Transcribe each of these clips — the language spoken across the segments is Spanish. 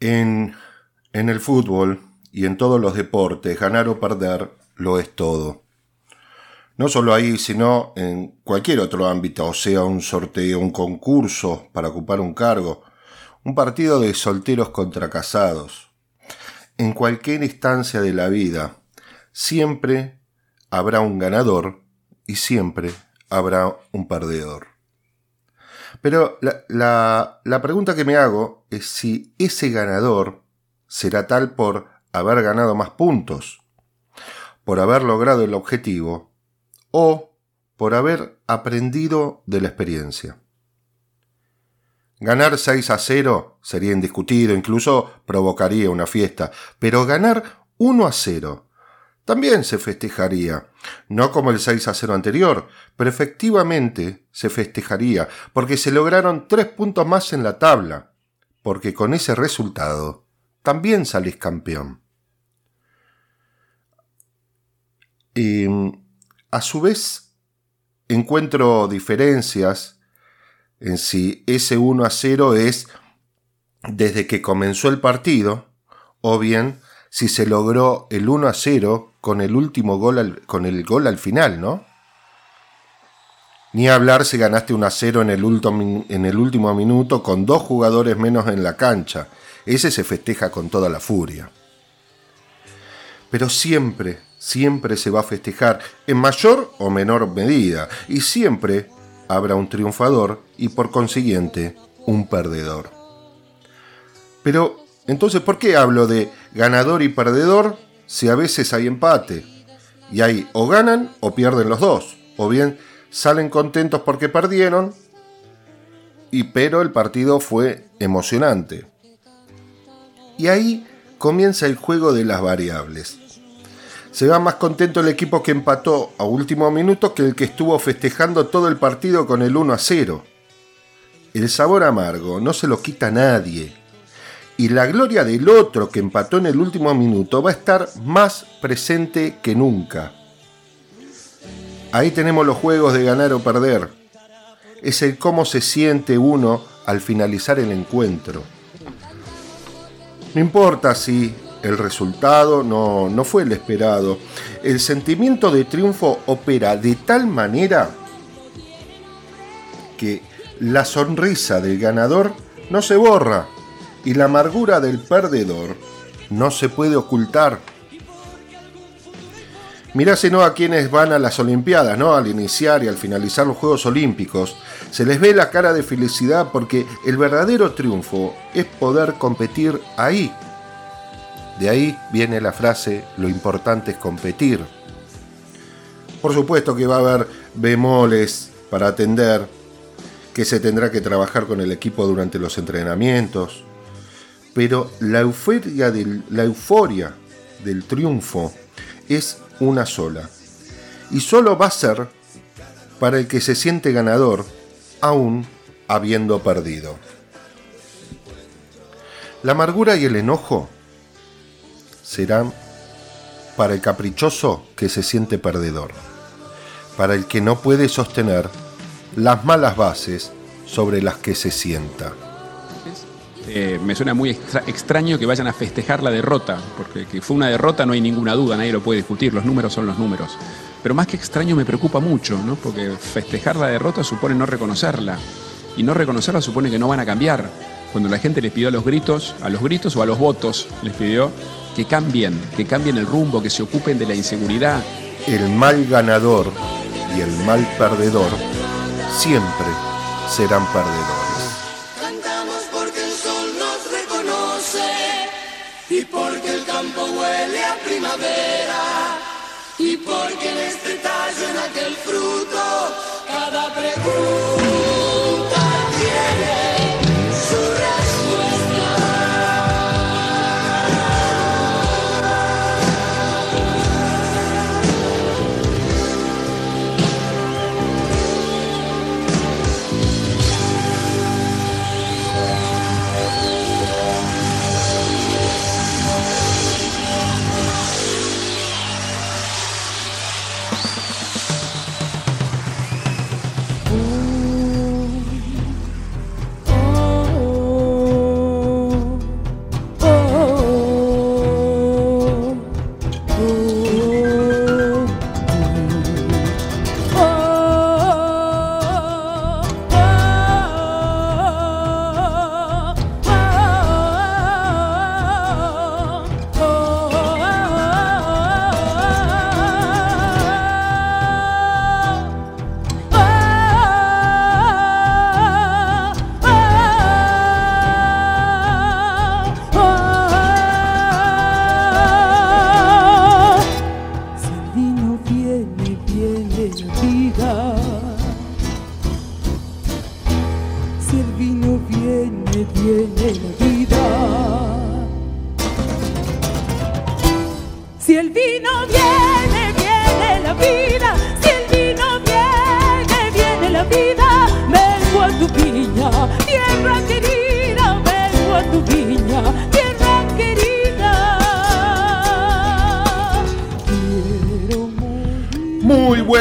En, el fútbol y en todos los deportes, ganar o perder lo es todo. No solo ahí, sino en cualquier otro ámbito, o sea, un sorteo, un concurso para ocupar un cargo, un partido de solteros contra casados. En cualquier instancia de la vida, siempre habrá un ganador y siempre habrá un perdedor. Pero la, la, pregunta que me hago es si ese ganador será tal por haber ganado más puntos, por haber logrado el objetivo o por haber aprendido de la experiencia. Ganar 6 a 0 sería indiscutido, incluso provocaría una fiesta, pero ganar 1 a 0 también se festejaría, no como el 6 a 0 anterior, pero efectivamente se festejaría, porque se lograron tres puntos más en la tabla, porque con ese resultado también salís campeón. Y a su vez encuentro diferencias en si ese 1 a 0 es desde que comenzó el partido o bien si se logró el 1 a 0 con el último gol al, con el gol al final, ¿no? Ni hablar si ganaste 1 a 0 en el, en el último minuto con dos jugadores menos en la cancha. Ese se festeja con toda la furia. Pero siempre, siempre se va a festejar, en mayor o menor medida, y siempre habrá un triunfador y por consiguiente un perdedor. Pero, entonces, ¿por qué hablo de ganador y perdedor si a veces hay empate? Y ahí o ganan o pierden los dos, o bien salen contentos porque perdieron, y pero el partido fue emocionante. Y ahí comienza el juego de las variables. Se va más contento el equipo que empató a último minuto que el que estuvo festejando todo el partido con el 1 a 0. El sabor amargo no se lo quita nadie. Y la gloria del otro que empató en el último minuto va a estar más presente que nunca. Ahí tenemos los juegos de ganar o perder. Es el cómo se siente uno al finalizar el encuentro. No importa si el resultado no, fue el esperado. El sentimiento de triunfo opera de tal manera que la sonrisa del ganador no se borra y la amargura del perdedor no se puede ocultar. no a quienes van a las Olimpiadas, ¿no? Al iniciar y al finalizar los Juegos Olímpicos, se les ve la cara de felicidad porque el verdadero triunfo es poder competir ahí, de ahí viene la frase, lo importante es competir. Por supuesto que va a haber bemoles para atender, que se tendrá que trabajar con el equipo durante los entrenamientos, pero la euforia del, triunfo es una sola. Y solo va a ser para el que se siente ganador, aún habiendo perdido. La amargura y el enojo serán para el caprichoso que se siente perdedor, para el que no puede sostener las malas bases sobre las que se sienta. Eh, me suena muy extraño que vayan a festejar la derrota, porque que fue una derrota no hay ninguna duda, nadie lo puede discutir, los números son los números. Pero más que extraño me preocupa mucho, ¿no? porque festejar la derrota supone no reconocerla, y no reconocerla supone que no van a cambiar. Cuando la gente les pidió a los gritos, a los gritos o a los votos, les pidió que cambien, que cambien el rumbo, que se ocupen de la inseguridad. El mal ganador y el mal perdedor siempre serán perdedores. Y porque el campo huele a primavera. Y porque en este tallo, en aquel fruto, cada pregunta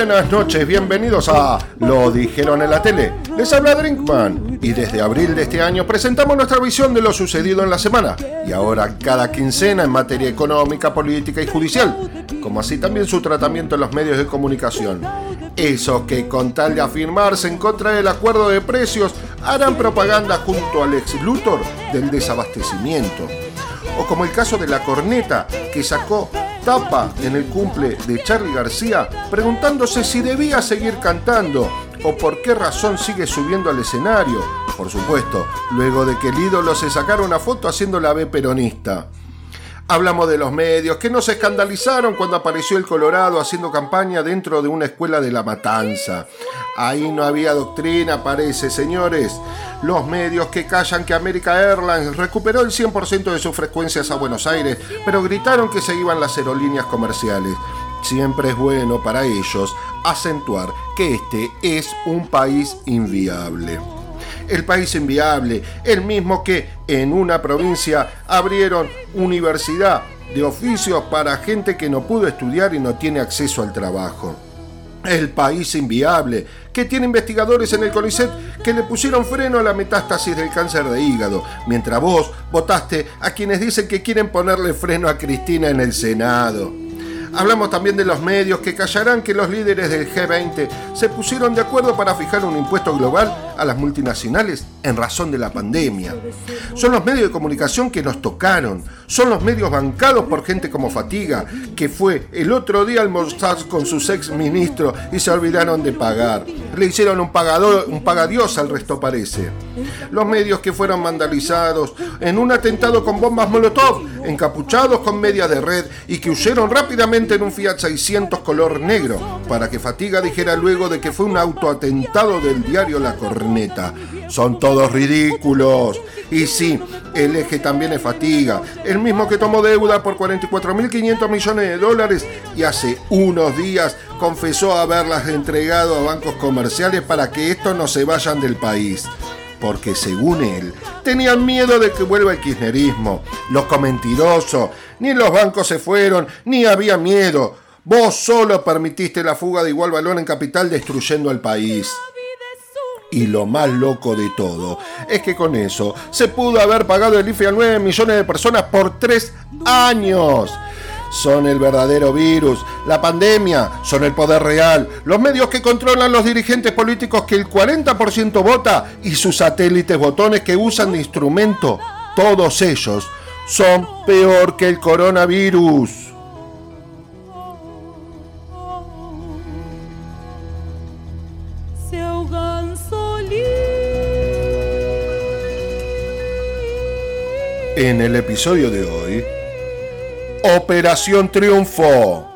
buenas noches, bienvenidos a Lo dijeron en la tele. Les habla Drinkman y desde abril de este año presentamos nuestra visión de lo sucedido en la semana y ahora cada quincena en materia económica, política y judicial, como así también su tratamiento en los medios de comunicación. Esos que con tal de afirmarse en contra del acuerdo de precios harán propaganda junto al ex Luthor del desabastecimiento. O como el caso de la corneta que sacó en el cumple de Charlie García preguntándose si debía seguir cantando o por qué razón sigue subiendo al escenario. Por supuesto, luego de que el ídolo se sacara una foto haciendo la B peronista. Hablamos de los medios que no se escandalizaron cuando apareció el Colorado haciendo campaña dentro de una escuela de la matanza. Ahí no había doctrina, parece, señores. Los medios que callan que America Airlines recuperó el 100% de sus frecuencias a Buenos Aires, pero gritaron que se iban las aerolíneas comerciales. Siempre es bueno para ellos acentuar que este es un país inviable el país inviable, el mismo que en una provincia abrieron universidad de oficios para gente que no pudo estudiar y no tiene acceso al trabajo. El país inviable, que tiene investigadores en el CONICET que le pusieron freno a la metástasis del cáncer de hígado, mientras vos votaste a quienes dicen que quieren ponerle freno a Cristina en el Senado. Hablamos también de los medios que callarán que los líderes del G20 se pusieron de acuerdo para fijar un impuesto global a las multinacionales en razón de la pandemia. Son los medios de comunicación que nos tocaron, son los medios bancados por gente como Fatiga, que fue el otro día almorzar con sus ex ministros y se olvidaron de pagar. Le hicieron un, pagador, un pagadios al resto parece. Los medios que fueron vandalizados en un atentado con bombas Molotov, encapuchados con media de red y que huyeron rápidamente en un Fiat 600 color negro, para que Fatiga dijera luego de que fue un autoatentado del diario La Corneta. Son todos ridículos. Y sí, el eje también es Fatiga, el mismo que tomó deuda por 44.500 millones de dólares y hace unos días confesó haberlas entregado a bancos comerciales para que estos no se vayan del país porque según él, tenían miedo de que vuelva el kirchnerismo. Loco mentiroso, ni los bancos se fueron, ni había miedo. Vos solo permitiste la fuga de igual valor en capital destruyendo al país. Y lo más loco de todo es que con eso se pudo haber pagado el IFE a 9 millones de personas por 3 años son el verdadero virus. La pandemia son el poder real. Los medios que controlan los dirigentes políticos que el 40% vota y sus satélites botones que usan de instrumento, todos ellos, son peor que el coronavirus. En el episodio de hoy, Operación Triunfo.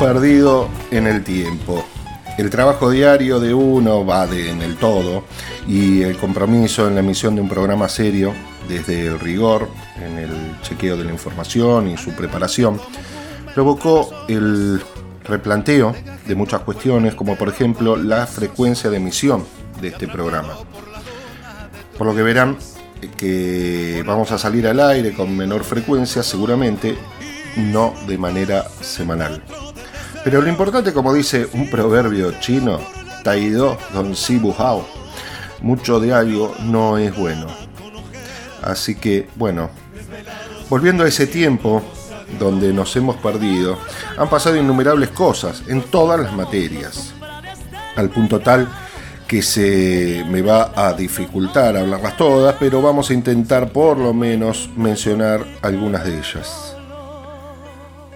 Perdido en el tiempo. El trabajo diario de uno va de, en el todo y el compromiso en la emisión de un programa serio, desde el rigor en el chequeo de la información y su preparación, provocó el replanteo de muchas cuestiones, como por ejemplo la frecuencia de emisión de este programa. Por lo que verán que vamos a salir al aire con menor frecuencia, seguramente no de manera semanal. Pero lo importante, como dice un proverbio chino, Taido Don Si Bu Hao, mucho de algo no es bueno. Así que, bueno, volviendo a ese tiempo donde nos hemos perdido, han pasado innumerables cosas en todas las materias, al punto tal que se me va a dificultar hablarlas todas, pero vamos a intentar por lo menos mencionar algunas de ellas.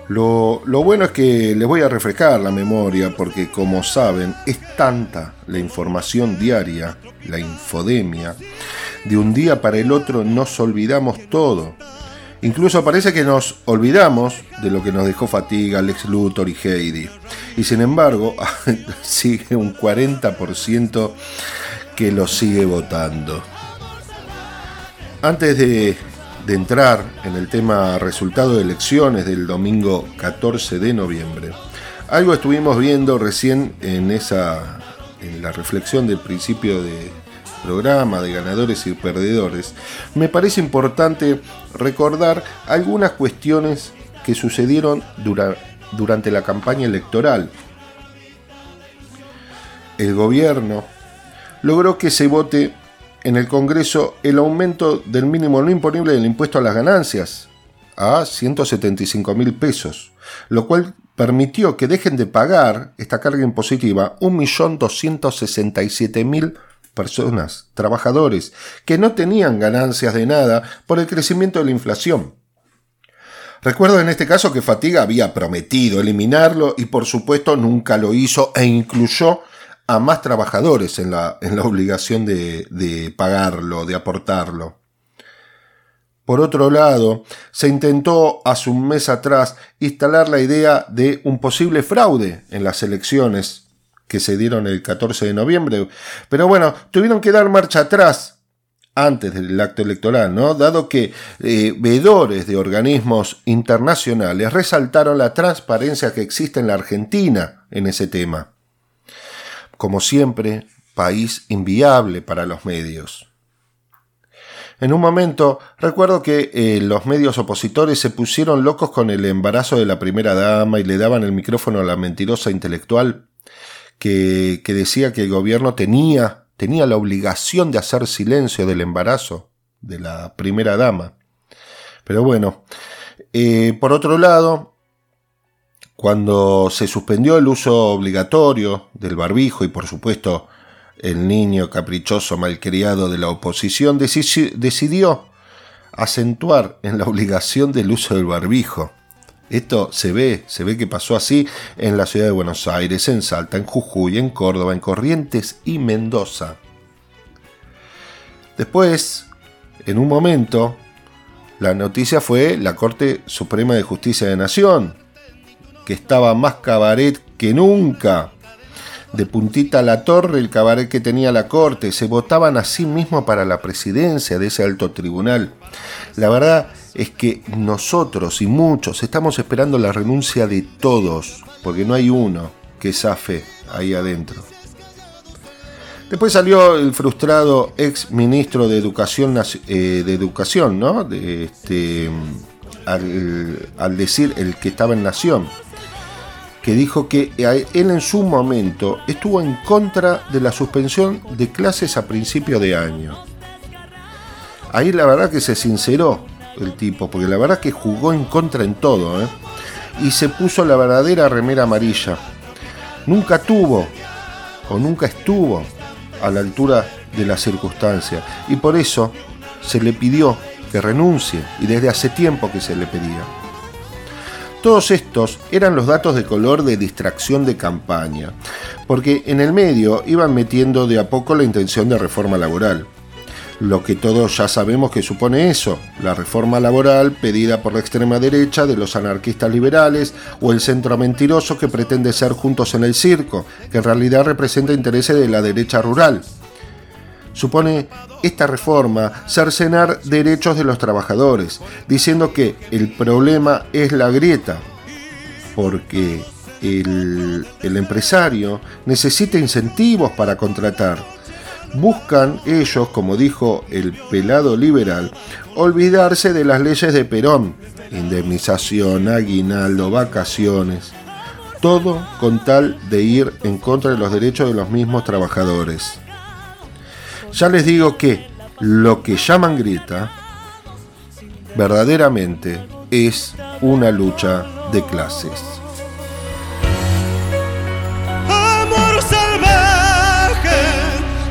Lo, bueno es que les voy a refrescar la memoria porque como saben es tanta la información diaria, la infodemia, de un día para el otro nos olvidamos todo. Incluso parece que nos olvidamos de lo que nos dejó Fatiga, Lex Luthor y Heidi. Y sin embargo, sigue un 40% que lo sigue votando. Antes de, de entrar en el tema resultado de elecciones del domingo 14 de noviembre, algo estuvimos viendo recién en esa en la reflexión del principio de programa de ganadores y perdedores, me parece importante recordar algunas cuestiones que sucedieron dura, durante la campaña electoral. El gobierno logró que se vote en el Congreso el aumento del mínimo no imponible del impuesto a las ganancias a 175 mil pesos, lo cual permitió que dejen de pagar esta carga impositiva 1.267.000 personas, trabajadores, que no tenían ganancias de nada por el crecimiento de la inflación. Recuerdo en este caso que Fatiga había prometido eliminarlo y por supuesto nunca lo hizo e incluyó a más trabajadores en la, en la obligación de, de pagarlo, de aportarlo. Por otro lado, se intentó hace un mes atrás instalar la idea de un posible fraude en las elecciones que se dieron el 14 de noviembre, pero bueno, tuvieron que dar marcha atrás antes del acto electoral, ¿no? Dado que eh, veedores de organismos internacionales resaltaron la transparencia que existe en la Argentina en ese tema. Como siempre, país inviable para los medios. En un momento, recuerdo que eh, los medios opositores se pusieron locos con el embarazo de la primera dama y le daban el micrófono a la mentirosa intelectual que, decía que el gobierno tenía, tenía la obligación de hacer silencio del embarazo de la primera dama. Pero bueno, eh, por otro lado, cuando se suspendió el uso obligatorio del barbijo y por supuesto el niño caprichoso malcriado de la oposición decidió acentuar en la obligación del uso del barbijo. Esto se ve, se ve que pasó así en la ciudad de Buenos Aires, en Salta, en Jujuy, en Córdoba, en Corrientes y Mendoza. Después, en un momento, la noticia fue la Corte Suprema de Justicia de Nación, que estaba más cabaret que nunca. De puntita a la torre el cabaret que tenía la Corte, se votaban a sí mismo para la presidencia de ese alto tribunal. La verdad es que nosotros y muchos estamos esperando la renuncia de todos, porque no hay uno que zafe ahí adentro. Después salió el frustrado ex ministro de Educación, eh, de Educación ¿no? De, este, al, al decir el que estaba en Nación, que dijo que él en su momento estuvo en contra de la suspensión de clases a principio de año. Ahí la verdad que se sinceró el tipo, porque la verdad que jugó en contra en todo, ¿eh? y se puso la verdadera remera amarilla. Nunca tuvo o nunca estuvo a la altura de la circunstancia, y por eso se le pidió que renuncie, y desde hace tiempo que se le pedía. Todos estos eran los datos de color de distracción de campaña, porque en el medio iban metiendo de a poco la intención de reforma laboral. Lo que todos ya sabemos que supone eso, la reforma laboral pedida por la extrema derecha de los anarquistas liberales o el centro mentiroso que pretende ser juntos en el circo, que en realidad representa intereses de la derecha rural. Supone esta reforma cercenar derechos de los trabajadores, diciendo que el problema es la grieta, porque el, empresario necesita incentivos para contratar. Buscan ellos, como dijo el pelado liberal, olvidarse de las leyes de Perón, indemnización, aguinaldo, vacaciones, todo con tal de ir en contra de los derechos de los mismos trabajadores. Ya les digo que lo que llaman grita verdaderamente es una lucha de clases. Amor salvaje,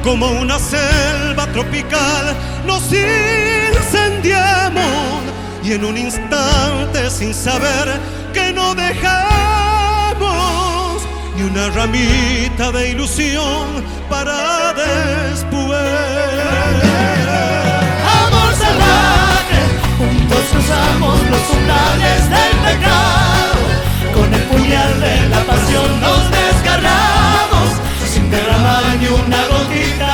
como una selva tropical, nos incendiamos y en un instante sin saber ni una ramita de ilusión para después. Amor salvaje, juntos cruzamos los umbrales del pecado. Con el puñal de la pasión nos desgarramos, sin derramar ni una gotita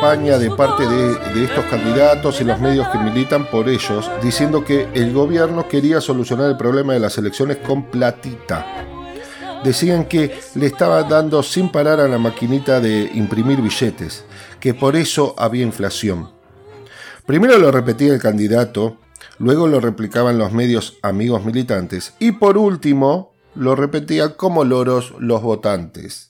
de parte de, estos candidatos y los medios que militan por ellos, diciendo que el gobierno quería solucionar el problema de las elecciones con platita. Decían que le estaba dando sin parar a la maquinita de imprimir billetes, que por eso había inflación. Primero lo repetía el candidato, luego lo replicaban los medios amigos militantes y por último lo repetían como loros los votantes.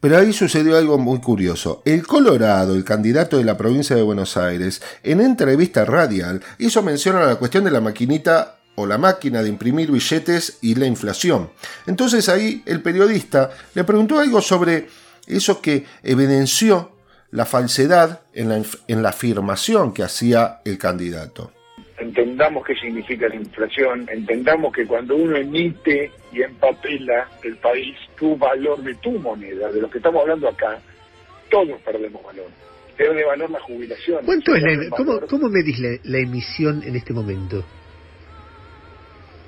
Pero ahí sucedió algo muy curioso. El Colorado, el candidato de la provincia de Buenos Aires, en entrevista radial hizo mención a la cuestión de la maquinita o la máquina de imprimir billetes y la inflación. Entonces ahí el periodista le preguntó algo sobre eso que evidenció la falsedad en la, afirmación que hacía el candidato. Entendamos qué significa la inflación, entendamos que cuando uno emite y empapela el país tu valor de tu moneda, de lo que estamos hablando acá, todos perdemos valor. Pierde valor la jubilación. ¿Cuánto es la, cómo, cómo medís la, la emisión en este momento?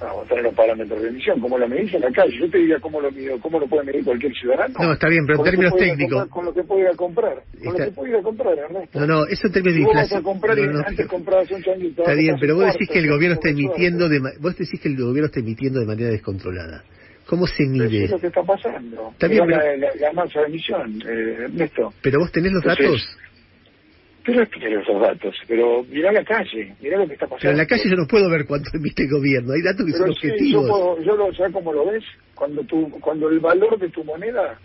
Vamos a tener los parámetros de emisión, como lo medís en la calle. Yo te diría cómo lo mido, cómo lo puede medir cualquier ciudadano. No, está bien, pero en términos técnicos. Con lo que puede ir a comprar. Con Está- lo que puede ir a comprar, Ernesto. No, no, eso en términos de Si vos vas a inflación. comprar no, no, antes comprabas un changuito. Está bien, pero vos decís que el gobierno está emitiendo de, vos decís que el gobierno está emitiendo de manera descontrolada. ¿Cómo se Eso mide? es lo que está pasando. Mirá pero- la, la- la masa de emisión, eh, Ernesto. Pero vos tenés los Entonces, datos. Pero es que esos datos, pero mirá la calle, mirá lo que está pasando. Pero en la calle yo no puedo ver cuánto emite el gobierno. Hay datos que Pero son sí, yo, objetivos. puedo, yo lo, ¿sabes cómo lo ves? Cuando tu, cuando el valor de tu moneda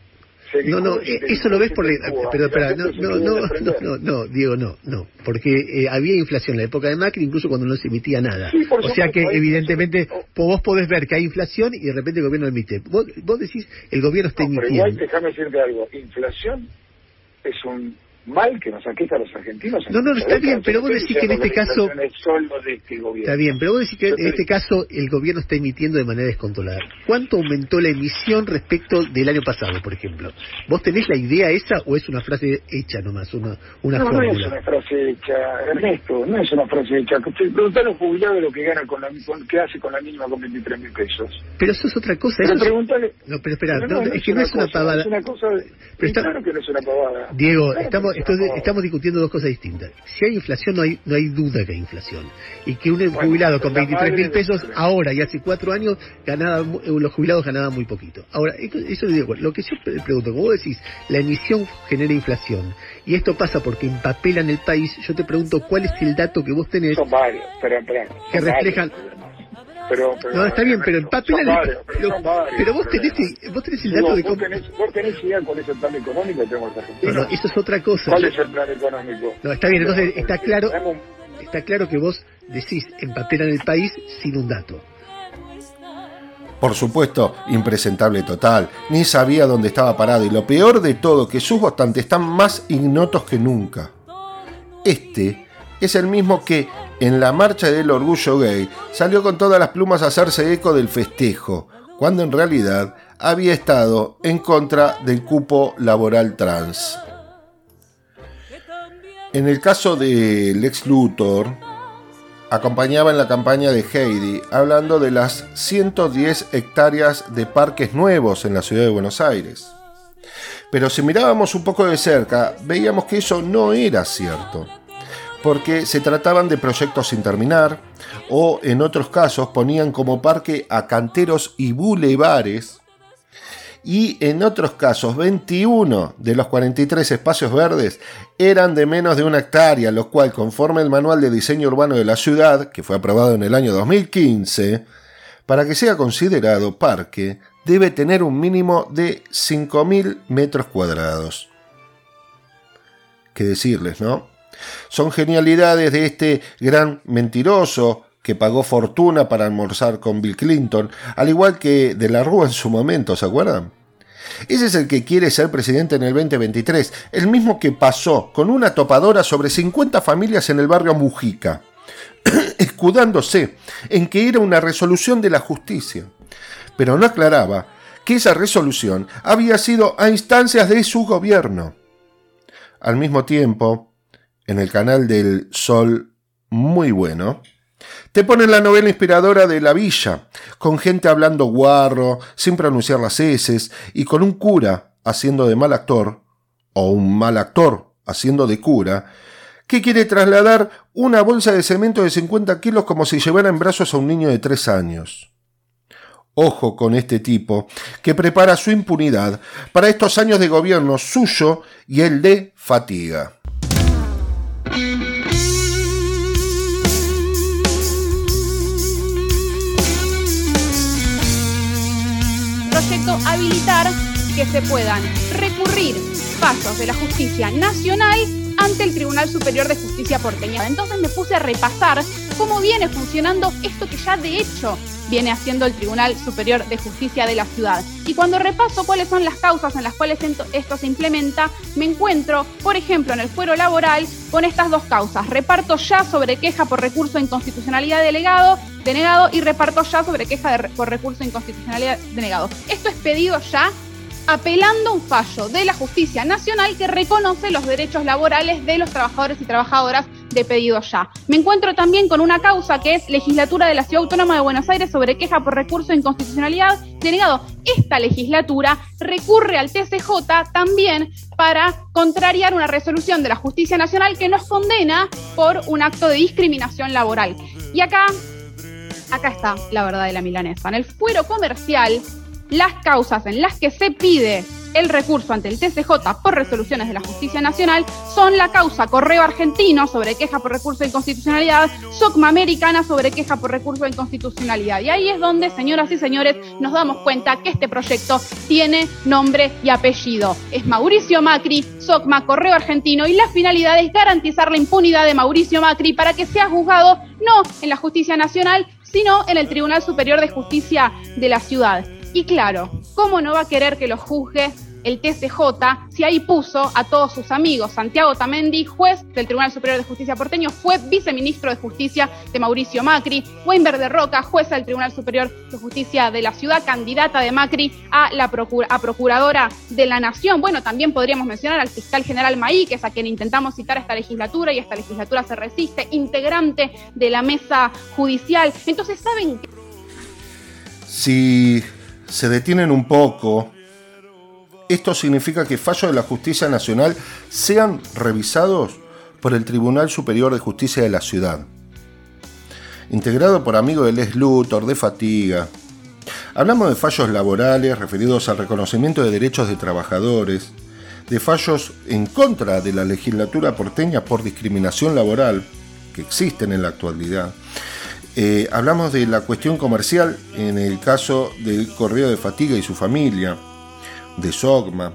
No, no, eh, eso lo ves por... la- Pero, espera, no, no, no, no, no, no, Diego, no, no. Porque eh, había inflación en la época de Macri, incluso cuando no se emitía nada. Sí, por o sea que, evidentemente, vos podés ver que hay inflación y de repente el gobierno emite. Vos, vos decís, el gobierno está No, pero igual emitiendo. déjame decirte algo. Inflación es un mal que nos aqueja a los argentinos. en No, no, esta está bien, pero vos decís que en este caso- este. Está bien, pero vos decís que en te- este caso el gobierno está emitiendo de manera descontrolada. ¿Cuánto aumentó la emisión respecto del año pasado, por ejemplo? ¿Vos tenés la idea esa o es una frase hecha nomás, una, una no, no es una frase hecha, Ernesto, no es una frase hecha. Preguntar a un jubilado lo que gana con la, con, qué hace con la mínima con 23 mil pesos. Pero eso es otra cosa. Pero eso es-. No, pero espera, no, es que no es una cosa, pavada. Es una cosa... de- Pero está- Claro que no es una pavada. Diego, Claro que estamos, entonces, estamos discutiendo dos cosas distintas. Si hay inflación, no hay, no hay duda que hay inflación. Y que un jubilado con la 23 mil pesos de- ahora y hace cuatro años, ganaba, eh, los jubilados ganaban muy poquito. Ahora, esto- eso acuerdo. Lo que yo pre- pregunto, como vos decís, la emisión genera inflación. Y esto pasa porque empapelan el país. Yo te pregunto, ¿cuál es el dato que vos tenés? Son varios, pero, pero, Que reflejan- varios, Pero, pero, No, está bien, pero el... varios, pero, varios pero vos tenés, vos tenés el Digo, dato de ¿vos, cómo... tenés, ¿Vos tenés idea cuál es el plan económico que tenemos los No, no, eso es otra cosa. ¿Cuál es el plan económico? No, está bien, entonces está claro, está claro que vos decís empapelan el país sin un dato. Por supuesto, impresentable total, ni sabía dónde estaba parado y lo peor de todo, que sus votantes están más ignotos que nunca. Este es el mismo que, en la marcha del orgullo gay, salió con todas las plumas a hacerse eco del festejo, cuando en realidad había estado en contra del cupo laboral trans. En el caso de Lex Luthor, acompañaba en la campaña de Heidi, hablando de las 110 hectáreas de parques nuevos en la ciudad de Buenos Aires. Pero si mirábamos un poco de cerca, veíamos que eso no era cierto, porque se trataban de proyectos sin terminar, o en otros casos ponían como parque a canteros y bulevares, y en otros casos 21 de los 43 espacios verdes eran de menos de una hectárea, lo cual conforme el Manual de Diseño Urbano de la Ciudad, que fue aprobado en el año 2015, para que sea considerado parque, debe tener un mínimo de 5.000 metros cuadrados. ¿Qué decirles, no? Son genialidades de este gran mentiroso que pagó fortuna para almorzar con Bill Clinton, al igual que de la Rúa en su momento, ¿se acuerdan? Ese es el que quiere ser presidente en el 2023, el mismo que pasó con una topadora sobre 50 familias en el barrio Mujica, escudándose en que era una resolución de la justicia, pero no aclaraba que esa resolución había sido a instancias de su gobierno. Al mismo tiempo, en el canal del Sol muy bueno, te ponen la novela inspiradora de La Villa, con gente hablando guarro, sin pronunciar las heces, y con un cura haciendo de mal actor, o un mal actor haciendo de cura, que quiere trasladar una bolsa de cemento de 50 kilos como si llevara en brazos a un niño de 3 años. Ojo con este tipo, que prepara su impunidad para estos años de gobierno suyo y el de fatiga. Proyecto habilitar que se puedan recurrir fallos de la justicia nacional ante el Tribunal Superior de Justicia porteña. Entonces me puse a repasar cómo viene funcionando esto que ya de hecho viene haciendo el Tribunal Superior de Justicia de la ciudad. Y cuando repaso cuáles son las causas en las cuales esto se implementa, me encuentro, por ejemplo, en el fuero laboral con estas dos causas. Reparto ya sobre queja por recurso de inconstitucionalidad delegado, denegado y reparto ya sobre queja por recurso de inconstitucionalidad denegado. Esto es pedido ya apelando a un fallo de la justicia nacional que reconoce los derechos laborales de los trabajadores y trabajadoras de pedido ya. Me encuentro también con una causa que es legislatura de la Ciudad Autónoma de Buenos Aires sobre queja por recurso de inconstitucionalidad denegado. Esta legislatura recurre al TCJ también para contrariar una resolución de la Justicia Nacional que nos condena por un acto de discriminación laboral. Y acá, acá está la verdad de la milanesa. En el fuero comercial, las causas en las que se pide el recurso ante el TCJ por resoluciones de la Justicia Nacional son la causa Correo Argentino sobre queja por recurso de inconstitucionalidad, SOCMA Americana sobre queja por recurso de inconstitucionalidad. Y ahí es donde, señoras y señores, nos damos cuenta que este proyecto tiene nombre y apellido. Es Mauricio Macri, SOCMA Correo Argentino y la finalidad es garantizar la impunidad de Mauricio Macri para que sea juzgado no en la Justicia Nacional, sino en el Tribunal Superior de Justicia de la ciudad. Y claro, ¿cómo no va a querer que lo juzgue el TCJ si ahí puso a todos sus amigos? Santiago Tamendi, juez del Tribunal Superior de Justicia porteño, fue viceministro de Justicia de Mauricio Macri, Weinberg de Roca, jueza del Tribunal Superior de Justicia de la ciudad, candidata de Macri a la procuradora de la Nación. Bueno, también podríamos mencionar al fiscal general Maí, que es a quien intentamos citar esta legislatura y esta legislatura se resiste, integrante de la mesa judicial. Entonces, ¿saben qué? Si se detienen un poco, esto significa que fallos de la justicia nacional sean revisados por el Tribunal Superior de Justicia de la ciudad, integrado por amigos de Les Luthor, de Fatiga. Hablamos de fallos laborales referidos al reconocimiento de derechos de trabajadores, de fallos en contra de la legislatura porteña por discriminación laboral, que existen en la actualidad, eh, hablamos de la cuestión comercial en el caso del Correo de Fatiga y su familia, de SOGMA,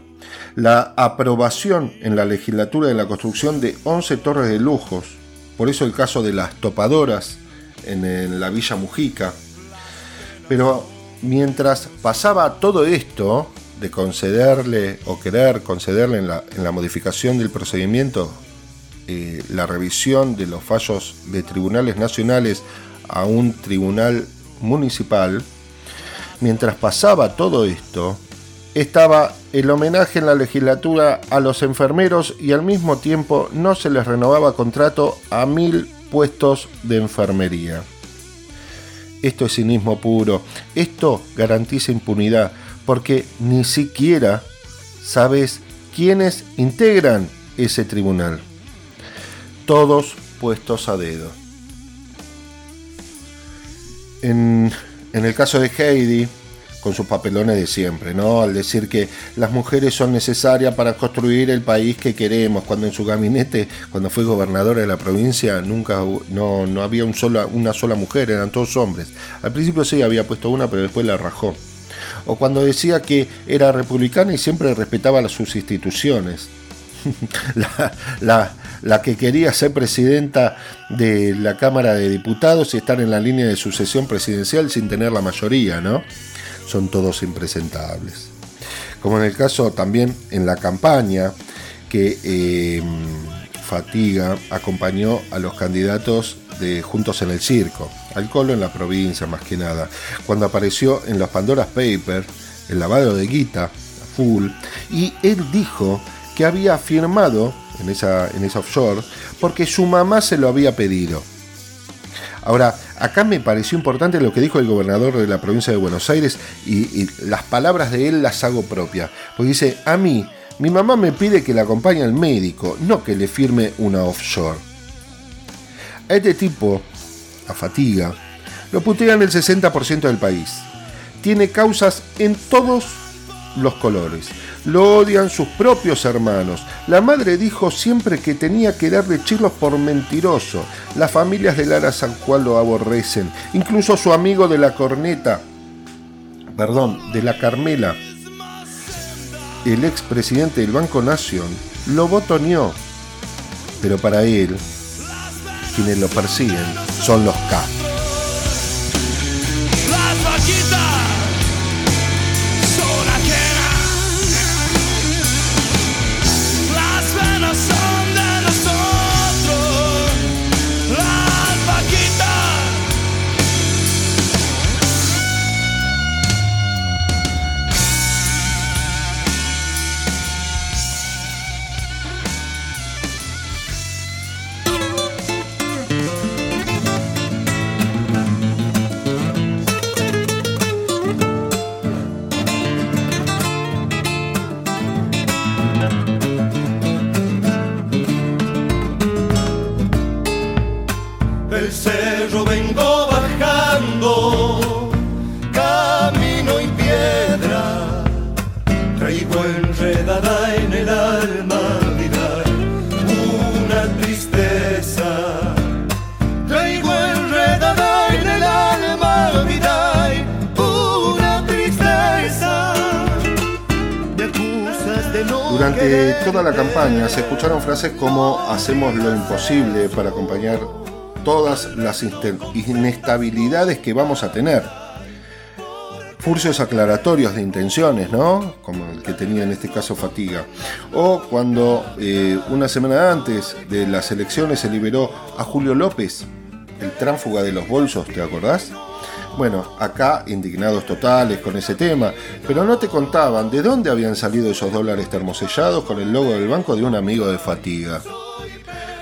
la aprobación en la legislatura de la construcción de 11 torres de lujos, por eso el caso de las topadoras en, la Villa Mujica. Pero mientras pasaba todo esto de concederle o querer concederle en la, modificación del procedimiento eh, la revisión de los fallos de tribunales nacionales a un tribunal municipal, mientras pasaba todo esto, estaba el homenaje en la legislatura a los enfermeros y al mismo tiempo no se les renovaba contrato a mil puestos de enfermería. Esto es cinismo puro, esto garantiza impunidad, porque ni siquiera sabes quiénes integran ese tribunal. Todos puestos a dedo. En, el caso de Heidi, con sus papelones de siempre, ¿no? Al decir que las mujeres son necesarias para construir el país que queremos, cuando en su gabinete, cuando fue gobernadora de la provincia, nunca no, no había un una sola mujer, eran todos hombres. Al principio sí había puesto una, pero después la rajó. O cuando decía que era republicana y siempre respetaba sus instituciones. la que quería ser presidenta de la Cámara de Diputados y estar en la línea de sucesión presidencial sin tener la mayoría, ¿no? Son todos impresentables. Como en el caso también en la campaña que eh, Fatiga acompañó a los candidatos de Juntos en el Circo, al Colo en la provincia más que nada, cuando apareció en los Pandora's Papers el lavado de guita full y él dijo que había firmado en esa, en esa offshore, porque su mamá se lo había pedido. Ahora, acá me pareció importante lo que dijo el gobernador de la provincia de Buenos Aires y, las palabras de él las hago propia. Porque dice, a mí, mi mamá me pide que la acompañe al médico, no que le firme una offshore. A este tipo, a fatiga, lo putean el 60% del país. Tiene causas en todos los colores. Lo odian sus propios hermanos. La madre dijo siempre que tenía que darle chilos por mentiroso. Las familias de Lara San Juan lo aborrecen. Incluso su amigo de la corneta, perdón, de la Carmela, el expresidente del Banco Nación, lo botoneó. Pero para él, quienes lo persiguen son los K. frases como hacemos lo imposible para acompañar todas las inestabilidades que vamos a tener. Furcios aclaratorios de intenciones, ¿no? Como el que tenía en este caso Fatiga. O cuando eh, una semana antes de las elecciones se liberó a Julio López, el tránfuga de los bolsos, ¿te acordás? Bueno, acá indignados totales con ese tema, pero no te contaban de dónde habían salido esos dólares termosellados con el logo del banco de un amigo de Fatiga.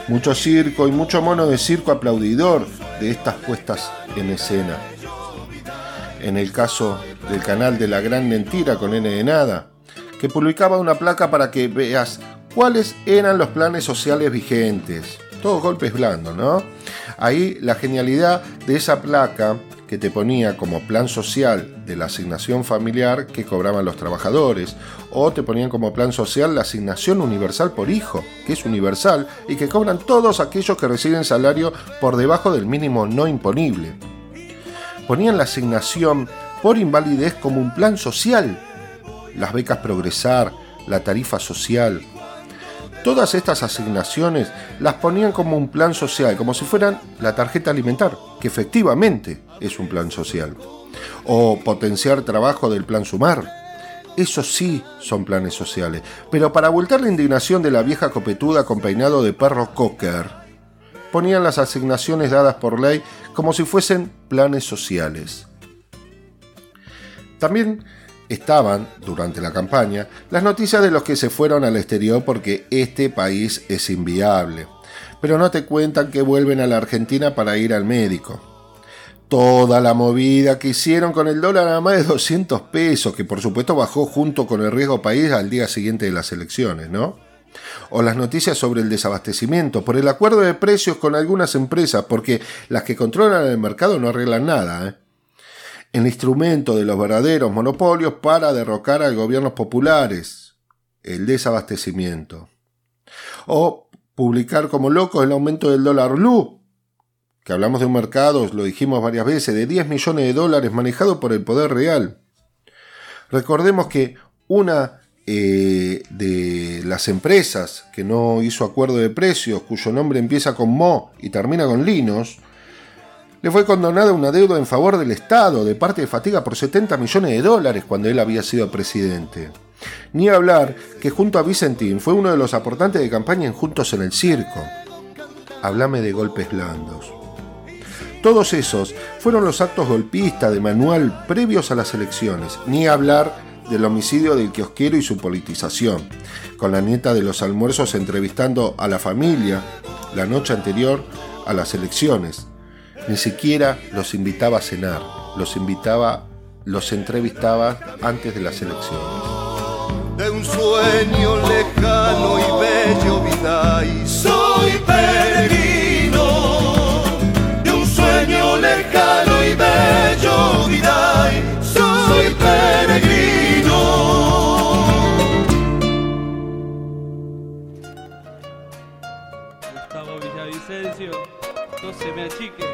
Mucho circo y mucho mono de circo aplaudidor de estas puestas en escena. En el caso del canal de la gran mentira con N de nada, que publicaba una placa para que veas cuáles eran los planes sociales vigentes. Todos golpes blandos, ¿no? Ahí la genialidad de esa placa que te ponía como plan social de la asignación familiar que cobraban los trabajadores, o te ponían como plan social la asignación universal por hijo, que es universal y que cobran todos aquellos que reciben salario por debajo del mínimo no imponible. Ponían la asignación por invalidez como un plan social, las becas progresar, la tarifa social, Todas estas asignaciones las ponían como un plan social, como si fueran la tarjeta alimentar, que efectivamente es un plan social. O potenciar trabajo del plan sumar. Esos sí son planes sociales. Pero para voltear la indignación de la vieja copetuda con peinado de perro cocker, ponían las asignaciones dadas por ley como si fuesen planes sociales. También estaban, durante la campaña, las noticias de los que se fueron al exterior porque este país es inviable. Pero no te cuentan que vuelven a la Argentina para ir al médico. Toda la movida que hicieron con el dólar a más de 200 pesos, que por supuesto bajó junto con el riesgo país al día siguiente de las elecciones, ¿no? O las noticias sobre el desabastecimiento, por el acuerdo de precios con algunas empresas, porque las que controlan el mercado no arreglan nada, ¿eh? El instrumento de los verdaderos monopolios para derrocar a gobiernos populares, el desabastecimiento. O publicar como locos el aumento del dólar blue, que hablamos de un mercado, lo dijimos varias veces, de 10 millones de dólares manejado por el poder real. Recordemos que una eh, de las empresas que no hizo acuerdo de precios, cuyo nombre empieza con Mo y termina con Linos, le fue condonada una deuda en favor del Estado de parte de Fatiga por 70 millones de dólares cuando él había sido presidente. Ni hablar que junto a Vicentín fue uno de los aportantes de campaña en Juntos en el Circo. Háblame de golpes blandos. Todos esos fueron los actos golpistas de Manuel previos a las elecciones. Ni hablar del homicidio del kiosquero y su politización, con la nieta de los almuerzos entrevistando a la familia la noche anterior a las elecciones. Ni siquiera los invitaba a cenar, los invitaba, los entrevistaba antes de las elecciones. de un sueño lejano y bello vida y soy peregrino de un sueño lejano y bello vida y soy peregrino Gustavo Villavicencio, no se me achique.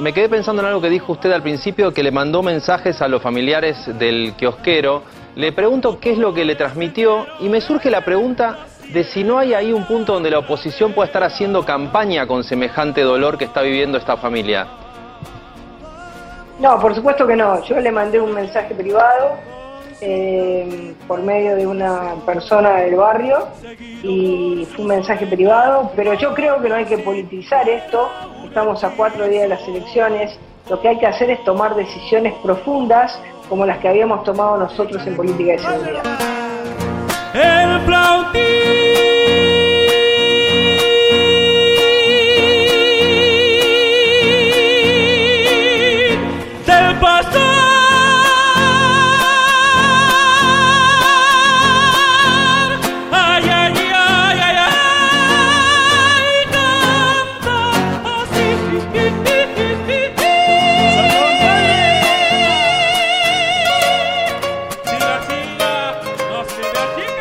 Me quedé pensando en algo que dijo usted al principio, que le mandó mensajes a los familiares del kiosquero. Le pregunto qué es lo que le transmitió y me surge la pregunta de si no hay ahí un punto donde la oposición pueda estar haciendo campaña con semejante dolor que está viviendo esta familia. No, por supuesto que no. Yo le mandé un mensaje privado eh, por medio de una persona del barrio y fue un mensaje privado, pero yo creo que no hay que politizar esto. Estamos a cuatro días de las elecciones. Lo que hay que hacer es tomar decisiones profundas como las que habíamos tomado nosotros en política de seguridad.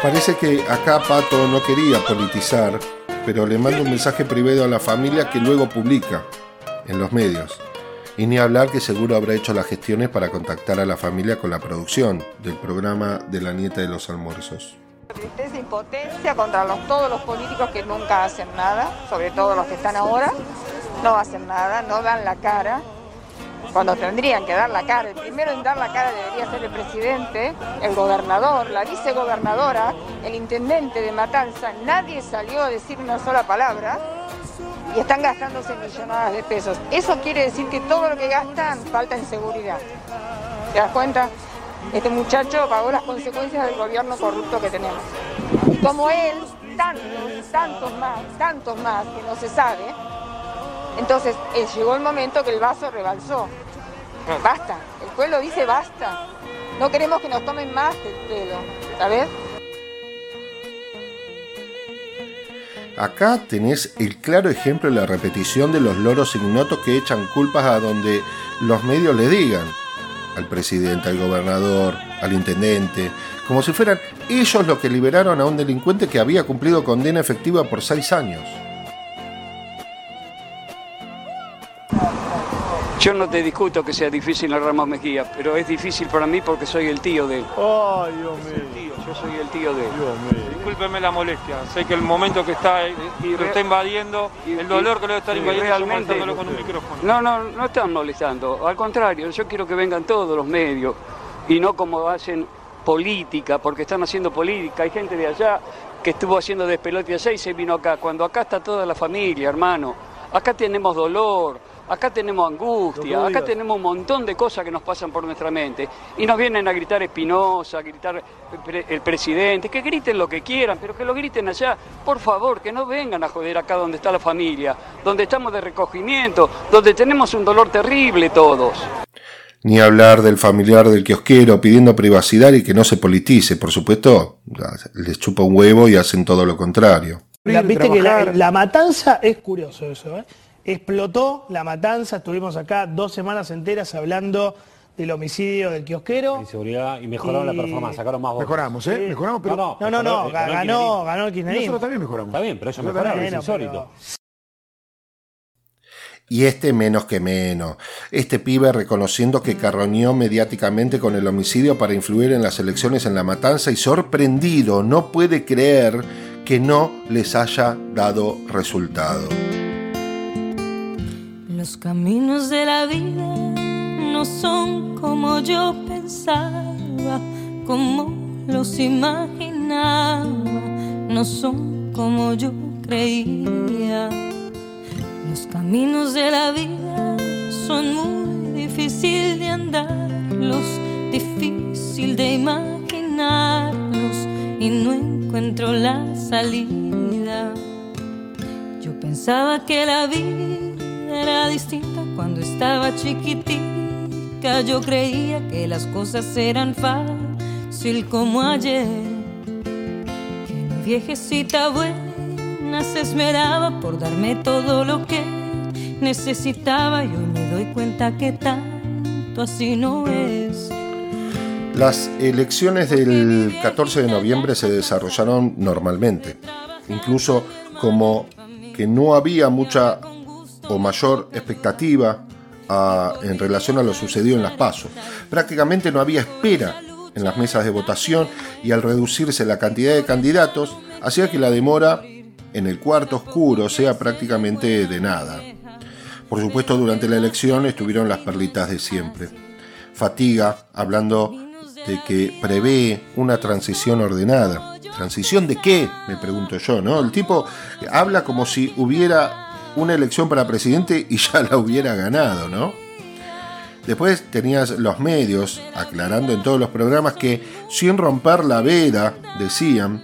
Parece que acá Pato no quería politizar, pero le manda un mensaje privado a la familia que luego publica en los medios. Y ni hablar que seguro habrá hecho las gestiones para contactar a la familia con la producción del programa de la nieta de los almuerzos. Tristeza e impotencia contra los, todos los políticos que nunca hacen nada, sobre todo los que están ahora, no hacen nada, no dan la cara, cuando tendrían que dar la cara. El primero en dar la cara debería ser el presidente, el gobernador, la vicegobernadora, el intendente de Matanza. Nadie salió a decir una sola palabra y están gastándose millonadas de pesos. Eso quiere decir que todo lo que gastan falta en seguridad. ¿Te das cuenta? Este muchacho pagó las consecuencias del gobierno corrupto que tenemos. Y como él, tantos, tantos más, tantos más que no se sabe, entonces eh, llegó el momento que el vaso rebalsó. Basta, el pueblo dice basta. No queremos que nos tomen más el pelo, ¿sabes? Acá tenés el claro ejemplo de la repetición de los loros ignotos que echan culpas a donde los medios le digan. Al presidente, al gobernador, al intendente, como si fueran ellos los que liberaron a un delincuente que había cumplido condena efectiva por seis años. Yo no te discuto que sea difícil a Ramos Mejía, pero es difícil para mí porque soy el tío de él. Ay, Dios mío. Yo soy el tío de él. Discúlpeme la molestia. Sé que el momento que está y lo está invadiendo, el dolor que lo está invadiendo, realmente- es con un micrófono. No, no, no están molestando. Al contrario, yo quiero que vengan todos los medios y no como hacen política, porque están haciendo política. Hay gente de allá que estuvo haciendo despelote allá y se vino acá. Cuando acá está toda la familia, hermano. Acá tenemos dolor, acá tenemos angustia, acá tenemos un montón de cosas que nos pasan por nuestra mente. Y nos vienen a gritar Espinosa, a gritar el pre- el presidente, que griten lo que quieran, pero que lo griten allá. Por favor, que no vengan a joder acá donde está la familia, donde estamos de recogimiento, donde tenemos un dolor terrible todos. Ni hablar del familiar del kiosquero pidiendo privacidad y que no se politice. Por supuesto, les chupa un huevo y hacen todo lo contrario. La- Viste que la, la matanza es curioso eso, ¿eh? Explotó la matanza, estuvimos acá dos semanas enteras hablando del homicidio del kiosquero. seguridad y mejoraron la performance, sacaron más votos. Mejoramos, ¿eh? Sí. Mejoramos, pero... No, no, no, no, ganó el ganó, ganó el kirchnerismo. Nosotros también mejoramos. Está bien, pero ellos mejoraron, es insólito. Y este menos que menos. Este pibe reconociendo que carroñó mediáticamente con el homicidio para influir en las elecciones en la matanza y sorprendido, no puede creer que no les haya dado resultado. Los caminos de la vida no son como yo pensaba, como los imaginaba, no son como yo creía. Los caminos de la vida son muy difícil de andarlos, difícil de imaginarlos y no encuentro la salida. Yo pensaba que la vida era distinta cuando estaba chiquitica. Yo creía que las cosas eran fácil como ayer. Que mi viejecita buena se esmeraba por darme todo lo que necesitaba. Y hoy me doy cuenta que tanto así no es. Las elecciones del 14 de noviembre se desarrollaron normalmente, incluso como que no había mucha o mayor expectativa a- en relación a lo sucedido en las pasos. Prácticamente no había espera en las mesas de votación y al reducirse la cantidad de candidatos hacía que la demora en el cuarto oscuro sea prácticamente de nada. Por supuesto, durante la elección estuvieron las perlitas de siempre. Fatiga, hablando de que prevé una transición ordenada. ¿Transición de qué? Me pregunto yo, ¿no? El tipo habla como si hubiera una elección para presidente y ya la hubiera ganado, ¿no? Después tenías los medios aclarando en todos los programas que sin romper la veda, decían,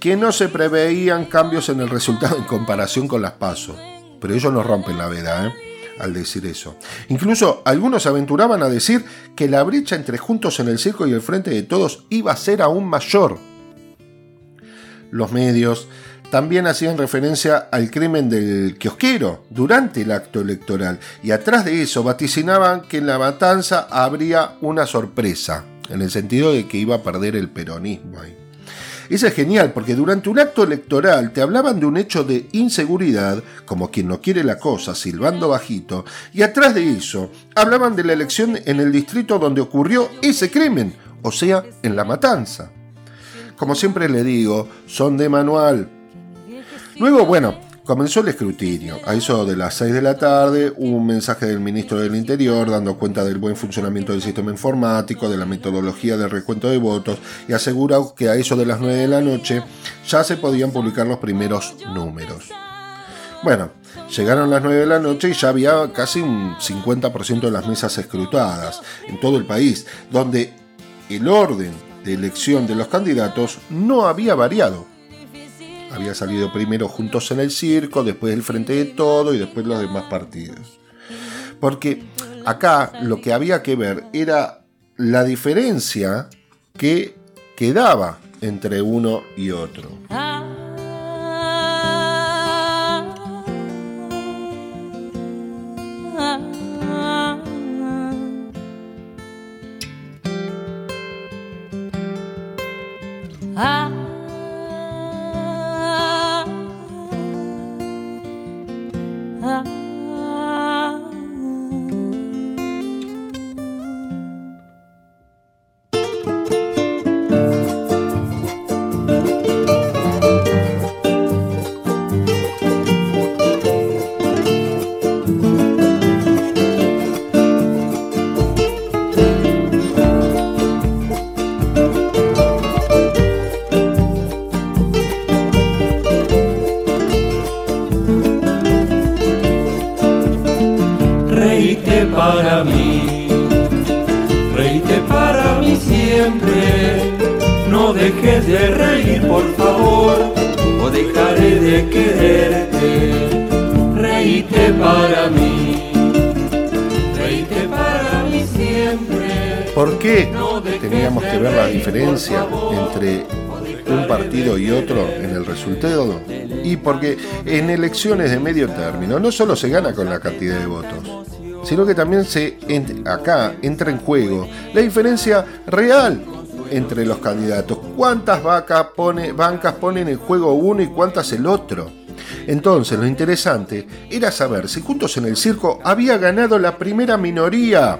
que no se preveían cambios en el resultado en comparación con las pasos. Pero ellos no rompen la veda, ¿eh? al decir eso. Incluso algunos aventuraban a decir que la brecha entre Juntos en el Circo y el Frente de Todos iba a ser aún mayor. Los medios también hacían referencia al crimen del kiosquero durante el acto electoral y atrás de eso vaticinaban que en la matanza habría una sorpresa, en el sentido de que iba a perder el peronismo ahí. Esa es genial porque durante un acto electoral te hablaban de un hecho de inseguridad, como quien no quiere la cosa, silbando bajito, y atrás de eso hablaban de la elección en el distrito donde ocurrió ese crimen, o sea, en la matanza. Como siempre le digo, son de manual. Luego, bueno, Comenzó el escrutinio. A eso de las 6 de la tarde, hubo un mensaje del ministro del Interior dando cuenta del buen funcionamiento del sistema informático, de la metodología del recuento de votos y aseguró que a eso de las 9 de la noche ya se podían publicar los primeros números. Bueno, llegaron las 9 de la noche y ya había casi un 50% de las mesas escrutadas en todo el país, donde el orden de elección de los candidatos no había variado había salido primero Juntos en el Circo, después el Frente de Todo y después los demás partidos. Porque acá lo que había que ver era la diferencia que quedaba entre uno y otro. Porque en elecciones de medio término no solo se gana con la cantidad de votos, sino que también se acá entra en juego la diferencia real entre los candidatos. ¿Cuántas vacas pone, bancas ponen en juego uno y cuántas el otro? Entonces, lo interesante era saber si Juntos en el Circo había ganado la primera minoría,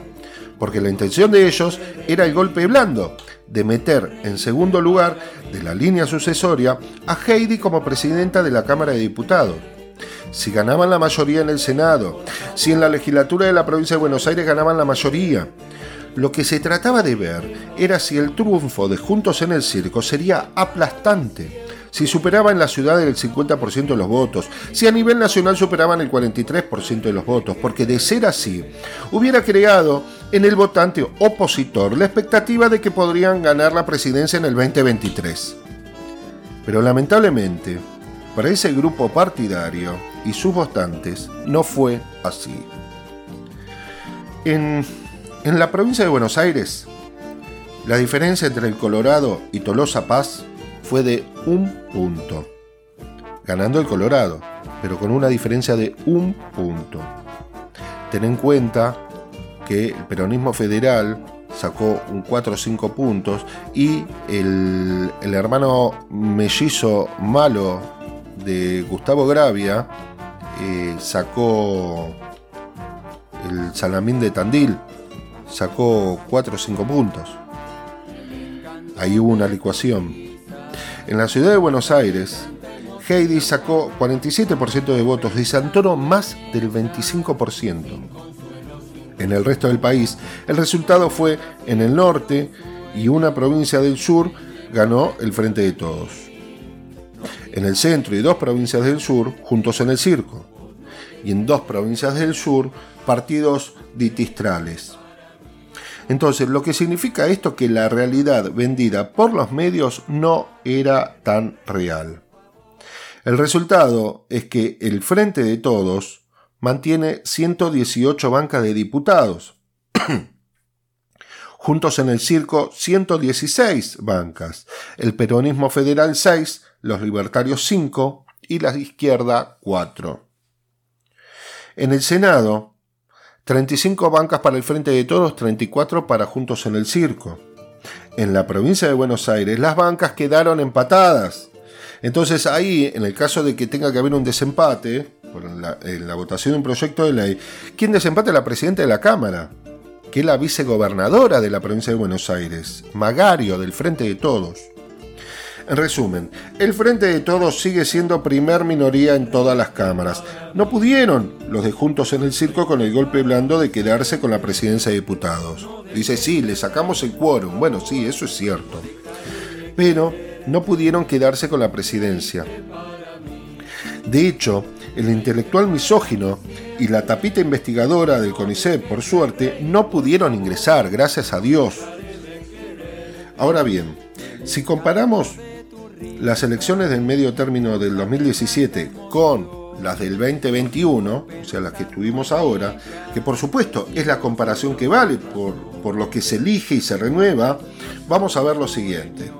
porque la intención de ellos era el golpe blando, de meter en segundo lugar de la línea sucesoria a Heidi como presidenta de la Cámara de Diputados. Si ganaban la mayoría en el Senado, si en la legislatura de la provincia de Buenos Aires ganaban la mayoría, lo que se trataba de ver era si el triunfo de Juntos en el Circo sería aplastante si superaban la ciudad el 50% de los votos, si a nivel nacional superaban el 43% de los votos, porque de ser así, hubiera creado en el votante opositor la expectativa de que podrían ganar la presidencia en el 2023. Pero lamentablemente, para ese grupo partidario y sus votantes no fue así. En, en la provincia de Buenos Aires, la diferencia entre el Colorado y Tolosa Paz fue de un punto, ganando el Colorado, pero con una diferencia de un punto. Ten en cuenta que el peronismo federal sacó un 4 o 5 puntos y el, hermano mellizo malo de Gustavo Gravia eh, sacó el Salamín de Tandil, sacó 4 o 5 puntos. Ahí hubo una licuación. En la ciudad de Buenos Aires, Heidi sacó 47% de votos y Santoro más del 25%. En el resto del país, el resultado fue en el norte y una provincia del sur ganó el Frente de Todos. En el centro y dos provincias del sur, juntos en el circo. Y en dos provincias del sur, partidos ditistrales. Entonces, lo que significa esto que la realidad vendida por los medios no era tan real. El resultado es que el Frente de Todos mantiene 118 bancas de diputados. Juntos en el circo 116 bancas, el peronismo federal 6, los libertarios 5 y la izquierda 4. En el Senado, 35 bancas para el Frente de Todos, 34 para Juntos en el Circo. en la provincia de Buenos Aires, las bancas quedaron empatadas. Entonces ahí, en el caso de que tenga que haber un desempate, en la, en la votación de un proyecto de ley, ¿quién desempate? La presidenta de la Cámara, que es la vicegobernadora de la provincia de Buenos Aires, Magario, del Frente de Todos. En resumen, el Frente de Todos sigue siendo primer minoría en todas las cámaras. No pudieron los de Juntos en el Circo con el golpe blando de quedarse con la presidencia de diputados. Dice, sí, le sacamos el quórum. Bueno, sí, eso es cierto. Pero no pudieron quedarse con la presidencia. De hecho, el intelectual misógino y la tapita investigadora del CONICET, por suerte, no pudieron ingresar, gracias a Dios. Ahora bien, si comparamos las elecciones del medio término del 2017 con las del 2021, o sea, las que tuvimos ahora, que por supuesto es la comparación que vale por, por lo que se elige y se renueva, vamos a ver lo siguiente.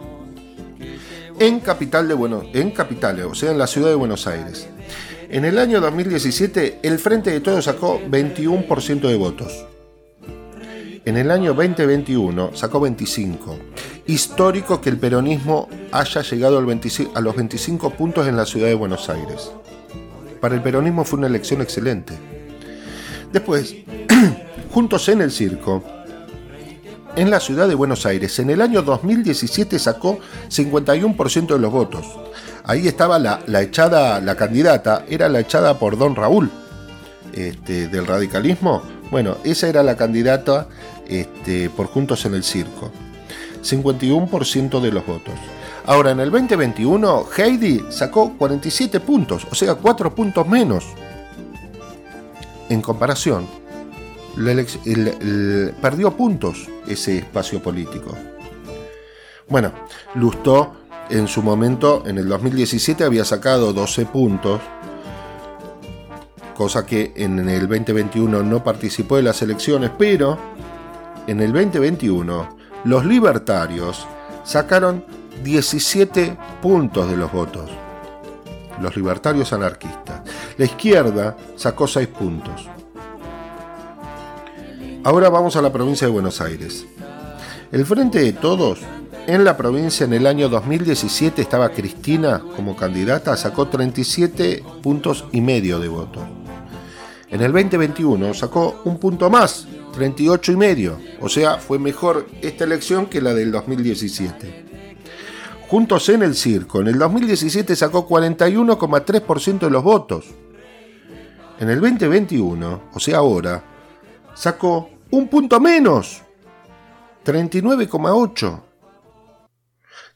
En capital de en capital, o sea, en la ciudad de Buenos Aires. En el año 2017, el Frente de Todos sacó 21% de votos. En el año 2021 sacó 25. Histórico que el peronismo haya llegado al 25 a los 25 puntos en la ciudad de Buenos Aires. Para el peronismo fue una elección excelente. Después, juntos en el circo, en la ciudad de Buenos Aires, en el año 2017 sacó 51% de los votos. Ahí estaba la, la, echada, la candidata, era la echada por Don Raúl, este, del radicalismo. Bueno, esa era la candidata este, por Juntos en el Circo. 51% de los votos. Ahora, en el 2021, Heidi sacó 47 puntos, o sea, 4 puntos menos. En comparación, perdió puntos ese espacio político. Bueno, Lustó en su momento, en el 2017, había sacado 12 puntos, cosa que en el 2021 no participó de las elecciones, pero en el 2021 los libertarios sacaron 17 puntos de los votos. Los libertarios anarquistas. La izquierda sacó 6 puntos. Ahora vamos a la provincia de Buenos Aires. El Frente de Todos en la provincia en el año 2017 estaba Cristina como candidata, sacó 37 puntos y medio de votos. En el 2021 sacó un punto más, 38 y medio. O sea, fue mejor esta elección que la del 2017. Juntos en el circo, en el 2017 sacó 41,3% de los votos. En el 2021, o sea ahora, sacó un punto menos, 39,8%.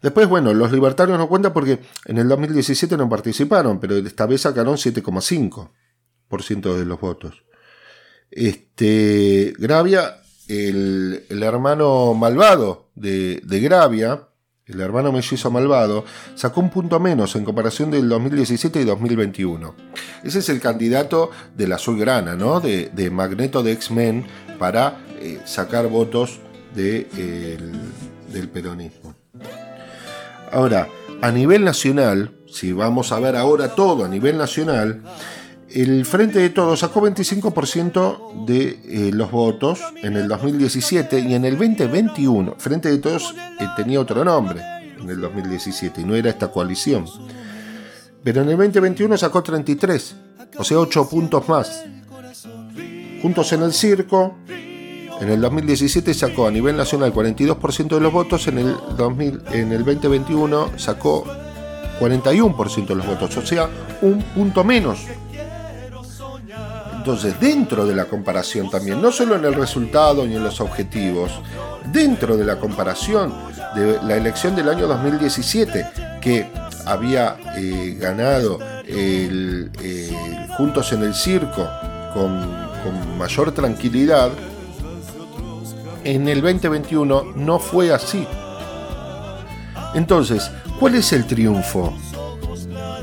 Después, bueno, los libertarios no cuentan porque en el 2017 no participaron, pero esta vez sacaron 7,5% de los votos. Este, Gravia, el, hermano malvado de, de, Gravia, el hermano mellizo malvado, sacó un punto menos en comparación del 2017 y 2021. Ese es el candidato de la Grana, ¿no? De, Magneto de X-Men para eh, sacar votos de, del peronismo. Ahora, a nivel nacional, si vamos a ver ahora todo a nivel nacional, el Frente de Todos sacó 25% de eh, los votos en el 2017 y en el 2021, Frente de Todos eh, tenía otro nombre en el 2017 y no era esta coalición. Pero en el 2021 sacó 33, o sea, 8 puntos más. Juntos en el Circo, en el 2017 sacó a nivel nacional 42% de los votos, en el, 2000, en el 2021 sacó 41% de los votos, o sea, un punto menos. Entonces, dentro de la comparación también, no solo en el resultado ni en los objetivos, dentro de la comparación de la elección del año 2017, que había eh, ganado el Juntos en el Circo con, con mayor tranquilidad, en el 2021 no fue así. Entonces, ¿cuál es el triunfo?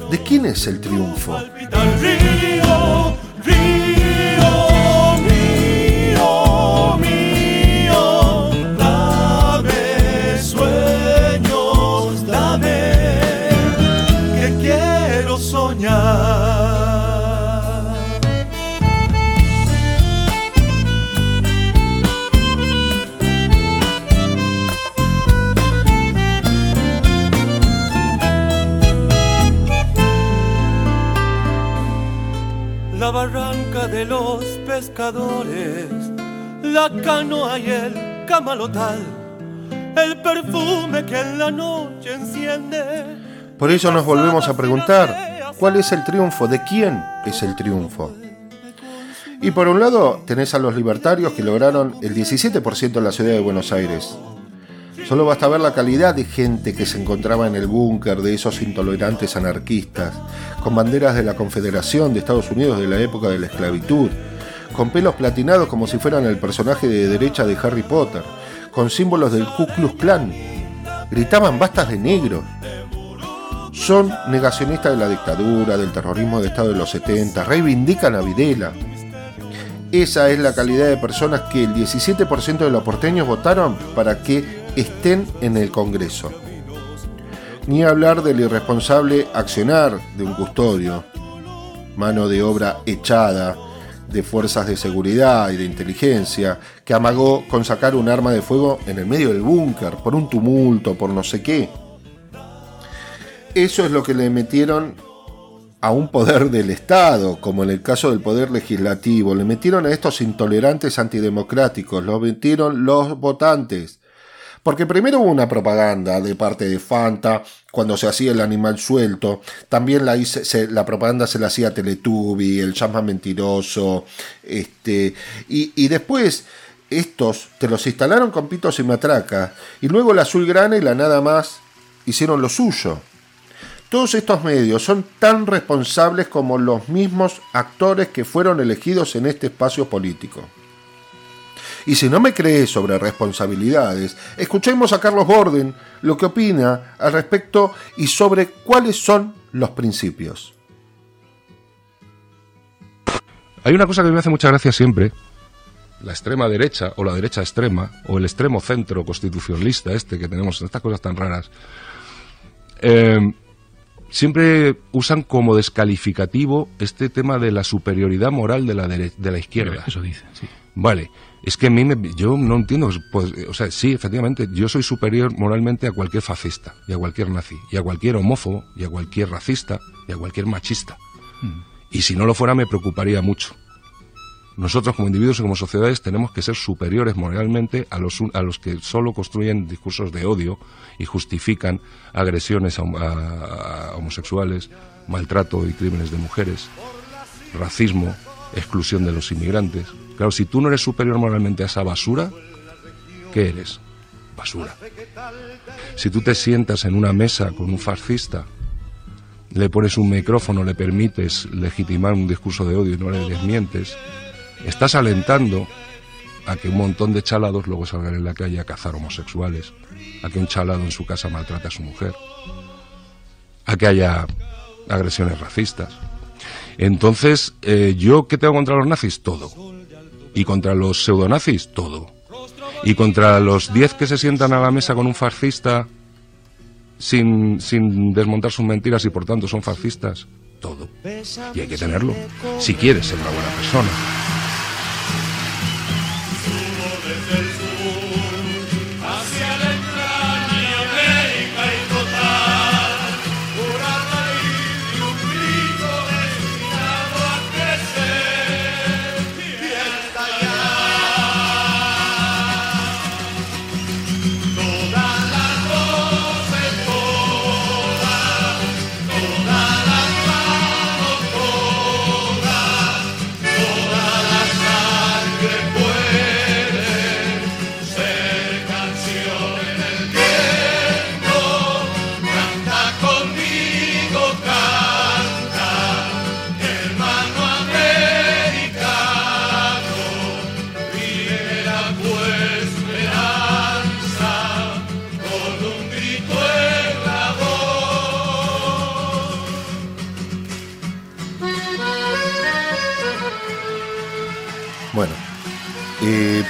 ¿De quién es el triunfo? La barranca de los pescadores, la canoa y el camalotal, el perfume que en la noche enciende. Por eso nos volvemos a preguntar, ¿cuál es el triunfo? ¿De quién es el triunfo? Y por un lado tenés a los libertarios que lograron el 17% en la ciudad de Buenos Aires. Solo basta ver la calidad de gente que se encontraba en el búnker de esos intolerantes anarquistas, con banderas de la Confederación de Estados Unidos de la época de la esclavitud, con pelos platinados como si fueran el personaje de derecha de Harry Potter, con símbolos del Ku Klux Klan. Gritaban bastas de negros. Son negacionistas de la dictadura, del terrorismo de Estado de los 70, reivindican a Videla, esa es la calidad de personas que el 17% de los porteños votaron para que estén en el Congreso. Ni hablar del irresponsable accionar de un custodio, mano de obra echada de fuerzas de seguridad y de inteligencia, que amagó con sacar un arma de fuego en el medio del búnker, por un tumulto, por no sé qué. Eso es lo que le metieron a un poder del Estado, como en el caso del poder legislativo. Le metieron a estos intolerantes antidemocráticos, lo metieron los votantes. Porque primero hubo una propaganda de parte de Fanta cuando se hacía el animal suelto. También la, la propaganda se la hacía Teletubby, el llama mentiroso. Este, y, y después estos te los instalaron con pitos y matracas. Y luego la azulgrana y la nada más hicieron lo suyo. Todos estos medios son tan responsables como los mismos actores que fueron elegidos en este espacio político. Y si no me crees sobre responsabilidades, escuchemos a Carlos Borden lo que opina al respecto y sobre cuáles son los principios. Hay una cosa que me hace mucha gracia siempre, la extrema derecha o la derecha extrema o el extremo centro constitucionalista este que tenemos en estas cosas tan raras. Eh, siempre usan como descalificativo este tema de la superioridad moral de la, de la izquierda. Eso dice, sí. Vale, es que a mí me, yo no entiendo, pues, o sea, sí, efectivamente, yo soy superior moralmente a cualquier fascista, y a cualquier nazi, y a cualquier homófobo, y a cualquier racista, y a cualquier machista. Mm. Y si no lo fuera me preocuparía mucho. Nosotros como individuos y como sociedades tenemos que ser superiores moralmente a los, a los que solo construyen discursos de odio y justifican agresiones a, a homosexuales, maltrato y crímenes de mujeres, racismo, exclusión de los inmigrantes. Claro, si tú no eres superior moralmente a esa basura, ¿qué eres? Basura. Si tú te sientas en una mesa con un fascista, le pones un micrófono, le permites legitimar un discurso de odio y no le desmientes, estás alentando a que un montón de chalados luego salgan en la calle a cazar homosexuales, a que un chalado en su casa maltrate a su mujer, a que haya agresiones racistas. Entonces, eh, ¿yo qué tengo contra los nazis? Todo. Y contra los pseudonazis, todo. Y contra los diez que se sientan a la mesa con un fascista sin, sin desmontar sus mentiras y por tanto son fascistas, todo. Y hay que tenerlo, si quieres ser una buena persona.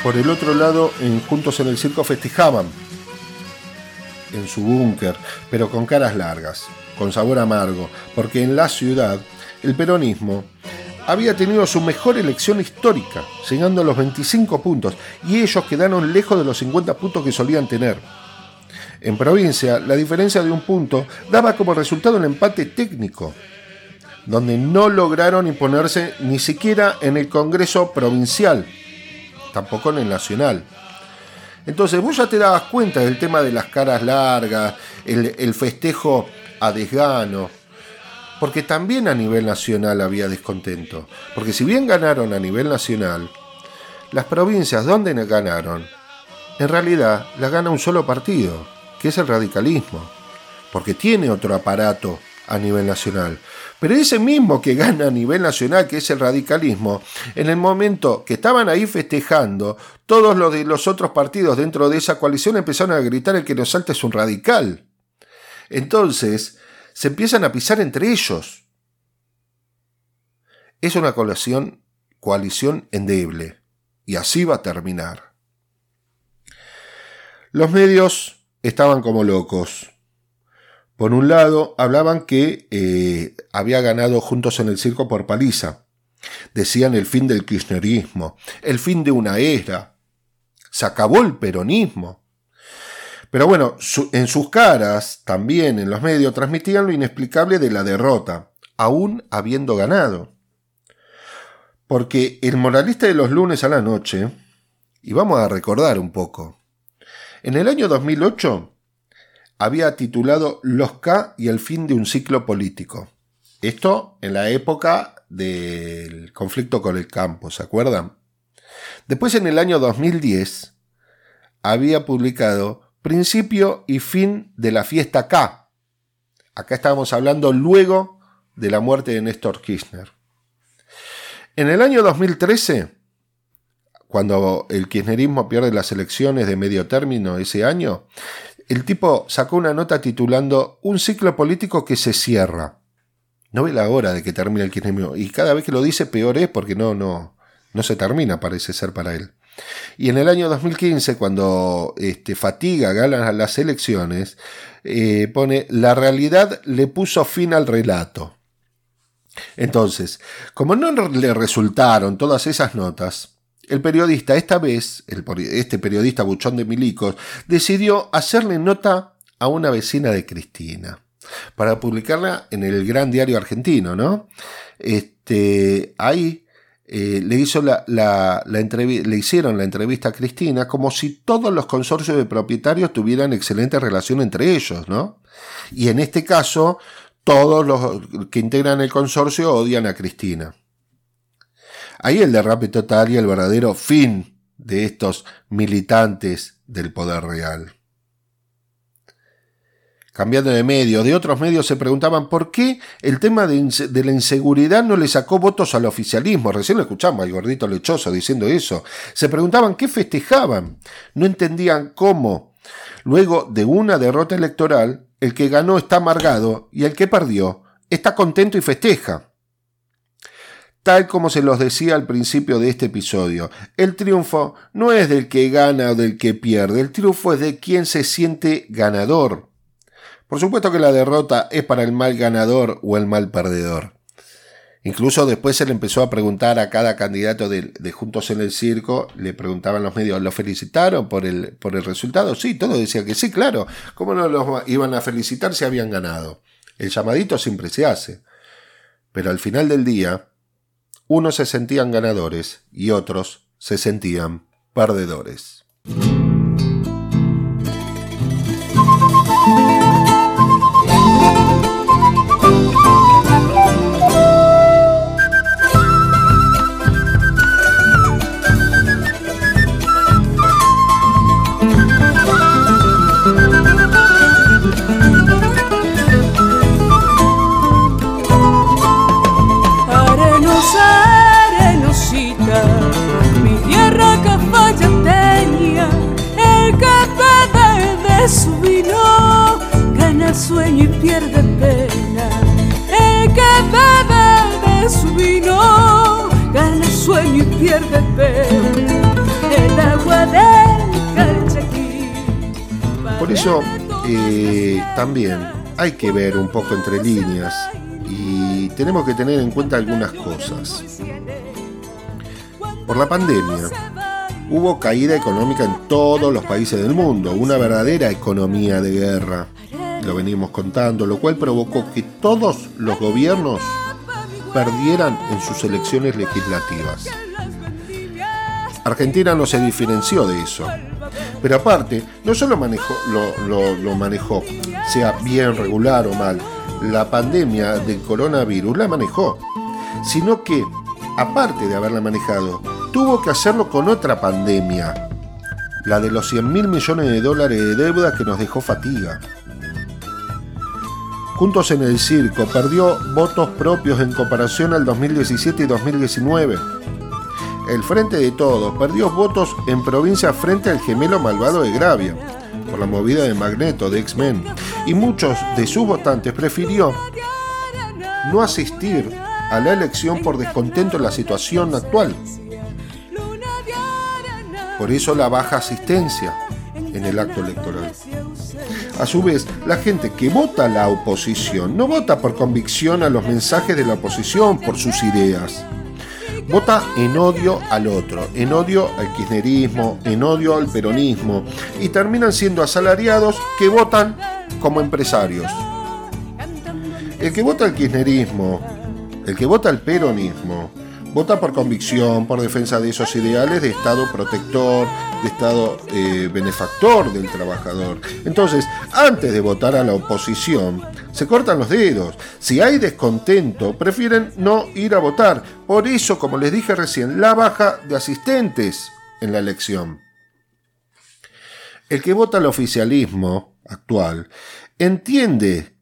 Por el otro lado, Juntos en el Circo festejaban en su búnker, pero con caras largas, con sabor amargo, porque en la ciudad el peronismo había tenido su mejor elección histórica, llegando a los 25 puntos, y ellos quedaron lejos de los 50 puntos que solían tener. En provincia, la diferencia de un punto daba como resultado el empate técnico. donde no lograron imponerse ni siquiera en el Congreso provincial, tampoco en el nacional. Entonces vos ya te dabas cuenta del tema de las caras largas, el, el festejo a desgano, porque también a nivel nacional había descontento. Porque si bien ganaron a nivel nacional, las provincias donde ganaron, en realidad las gana un solo partido, que es el radicalismo, porque tiene otro aparato a nivel nacional. Pero ese mismo que gana a nivel nacional, que es el radicalismo, en el momento que estaban ahí festejando, todos los de los otros partidos dentro de esa coalición empezaron a gritar el que nos salta es un radical. Entonces, se empiezan a pisar entre ellos. Es una coalición, coalición endeble. Y así va a terminar. Los medios estaban como locos. Por un lado, hablaban que eh, había ganado Juntos en el Circo por paliza. Decían el fin del kirchnerismo, el fin de una era. Se acabó el peronismo. Pero bueno, en sus caras, también en los medios, transmitían lo inexplicable de la derrota, aún habiendo ganado. Porque el moralista de los lunes a la noche, y vamos a recordar un poco, en el año 2008 había titulado Los K y el fin de un ciclo político. Esto en la época del conflicto con el campo, ¿se acuerdan? Después en el año 2010 había publicado Principio y fin de la fiesta K. Acá estábamos hablando luego de la muerte de Néstor Kirchner. En el año 2013, cuando el kirchnerismo pierde las elecciones de medio término ese año, el tipo sacó una nota titulando Un ciclo político que se cierra. No ve la hora de que termine el kirchnerismo. Y cada vez que lo dice, peor es porque no, no, no se termina, parece ser para él. Y en el año 2015, cuando este, Fatiga gana las elecciones, eh, pone, la realidad le puso fin al relato. Entonces, como no le resultaron todas esas notas, el periodista, esta vez, este periodista buchón de milicos, decidió hacerle nota a una vecina de Cristina para publicarla en el gran diario argentino, ¿no? Este, ahí eh, le, hizo la, le hicieron la entrevista a Cristina como si todos los consorcios de propietarios tuvieran excelente relación entre ellos, ¿no? Y en este caso, todos los que integran el consorcio odian a Cristina. Ahí el derrape total y el verdadero fin de estos militantes del poder real. Cambiando de medio, de otros medios se preguntaban por qué el tema de, la inseguridad no le sacó votos al oficialismo. Recién lo escuchamos al gordito lechoso diciendo eso. Se preguntaban qué festejaban. No entendían cómo, luego de una derrota electoral, el que ganó está amargado y el que perdió está contento y festeja tal como se los decía al principio de este episodio. El triunfo no es del que gana o del que pierde, el triunfo es de quien se siente ganador. Por supuesto que la derrota es para el mal ganador o el mal perdedor. Incluso después se le empezó a preguntar a cada candidato de, Juntos en el Circo, le preguntaban los medios, ¿lo felicitaron por el, por el resultado? Sí, todos decían que sí, claro. ¿Cómo no los iban a felicitar si habían ganado? El llamadito siempre se hace. Pero al final del día, unos se sentían ganadores y otros se sentían perdedores. Eso eh, también hay que ver un poco entre líneas y tenemos que tener en cuenta algunas cosas. Por la pandemia, hubo caída económica en todos los países del mundo, una verdadera economía de guerra lo venimos contando, lo cual provocó que todos los gobiernos perdieran en sus elecciones legislativas. Argentina no se diferenció de eso. Pero aparte, no solo manejó, lo, lo- lo manejó, sea bien, regular o mal, la pandemia del coronavirus la manejó, sino que, aparte de haberla manejado, tuvo que hacerlo con otra pandemia, la de los 100 mil millones de dólares de deuda que nos dejó fatiga. Juntos en el Circo perdió votos propios en comparación al 2017 y 2019. El Frente de Todos perdió votos en provincia frente al gemelo malvado de Gravia, por la movida de Magneto de X-Men, y muchos de sus votantes prefirió no asistir a la elección por descontento en la situación actual. Por eso la baja asistencia en el acto electoral. A su vez, la gente que vota a la oposición no vota por convicción a los mensajes de la oposición, por sus ideas. Vota en odio al otro, en odio al kirchnerismo, en odio al peronismo, y terminan siendo asalariados que votan como empresarios. El que vota al kirchnerismo, el que vota al peronismo, vota por convicción, por defensa de esos ideales de Estado protector, de Estado eh, benefactor del trabajador. Entonces, antes de votar a la oposición, se cortan los dedos. Si hay descontento, prefieren no ir a votar. Por eso, como les dije recién, la baja de asistentes en la elección. El que vota al oficialismo actual entiende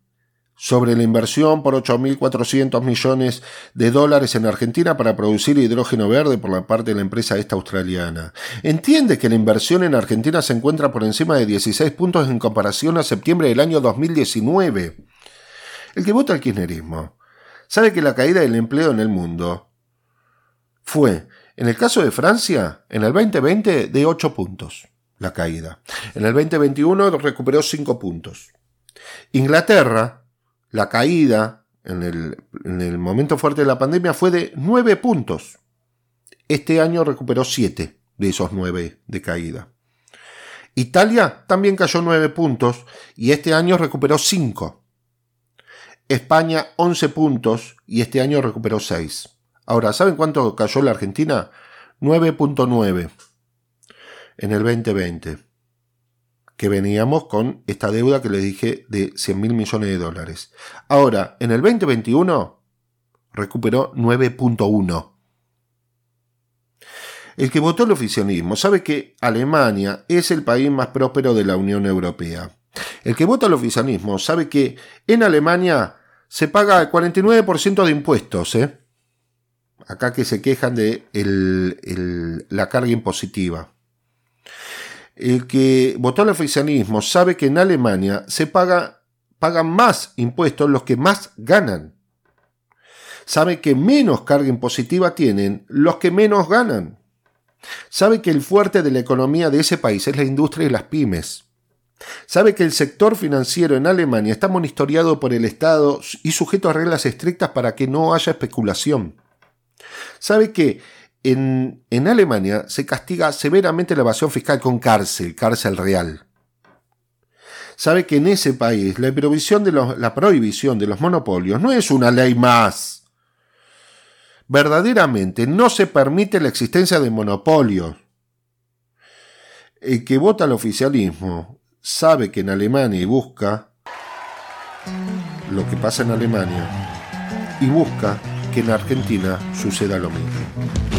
sobre la inversión por 8.400 millones de dólares en Argentina para producir hidrógeno verde por la parte de la empresa esta australiana. Entiende que la inversión en Argentina se encuentra por encima de 16 puntos en comparación a septiembre del año 2019. El que vota al kirchnerismo sabe que la caída del empleo en el mundo fue, en el caso de Francia, en el 2020 de 8 puntos, la caída. En el 2021 recuperó 5 puntos. Inglaterra, la caída en el, en el, momento fuerte de la pandemia fue de 9 puntos. Este año recuperó 7 de esos 9 de caída. Italia también cayó 9 puntos y este año recuperó 5. España 11 puntos y este año recuperó 6. Ahora, ¿saben cuánto cayó la Argentina? 9.9 en el 2020 que veníamos con esta deuda que les dije de 100 mil millones de dólares. Ahora, en el 2021 recuperó 9.1. El que votó el oficialismo sabe que Alemania es el país más próspero de la Unión Europea. El que vota el oficialismo sabe que en Alemania se paga el 49% de impuestos. ¿eh? Acá que se quejan de la carga impositiva. El que votó al oficialismo sabe que en Alemania se paga, pagan más impuestos los que más ganan. Sabe que menos carga impositiva tienen los que menos ganan. Sabe que el fuerte de la economía de ese país es la industria y las pymes. Sabe que el sector financiero en Alemania está monitoreado por el Estado y sujeto a reglas estrictas para que no haya especulación. Sabe que en, Alemania se castiga severamente la evasión fiscal con cárcel, cárcel real. Sabe que en ese país la prohibición, de los, la prohibición de los monopolios no es una ley más. Verdaderamente no se permite la existencia de monopolios. El que vota al oficialismo sabe que en Alemania y busca lo que pasa en Alemania y busca que en Argentina suceda lo mismo.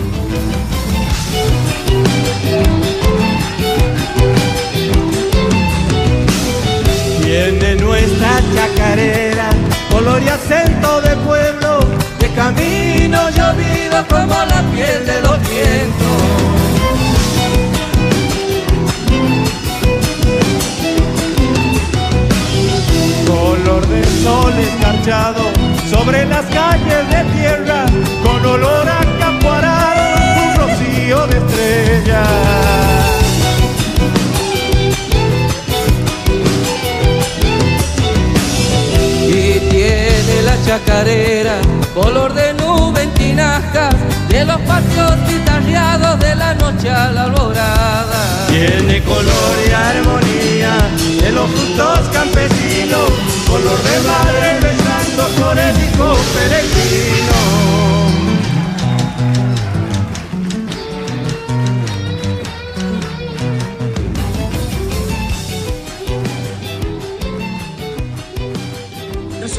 Tiene nuestra chacarera, color y acento de pueblo, de camino llovido como la piel de los vientos. De sol escarchado sobre las calles de tierra, con olor a un de estrellas. Y tiene la chacarera, color de nube en tinajas, de los patios guitarreados de la noche a la alborada. Tiene color y armonía, de los frutos campesinos, color de madre besando flores y con peregrino.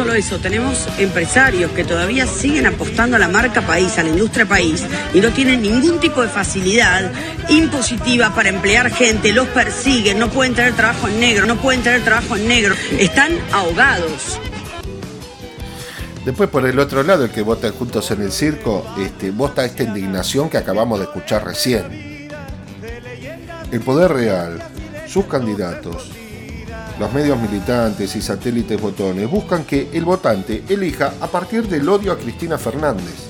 Eso, tenemos empresarios que todavía siguen apostando a la marca país, a la industria país, y no tienen ningún tipo de facilidad impositiva para emplear gente, los persiguen, no pueden tener trabajo en negro, no pueden tener trabajo en negro, están ahogados. Después por el otro lado, el que vota juntos en el circo, este, vota esta indignación que acabamos de escuchar recién. El poder real, sus candidatos, los medios militantes y satélites botones buscan que el votante elija a partir del odio a Cristina Fernández.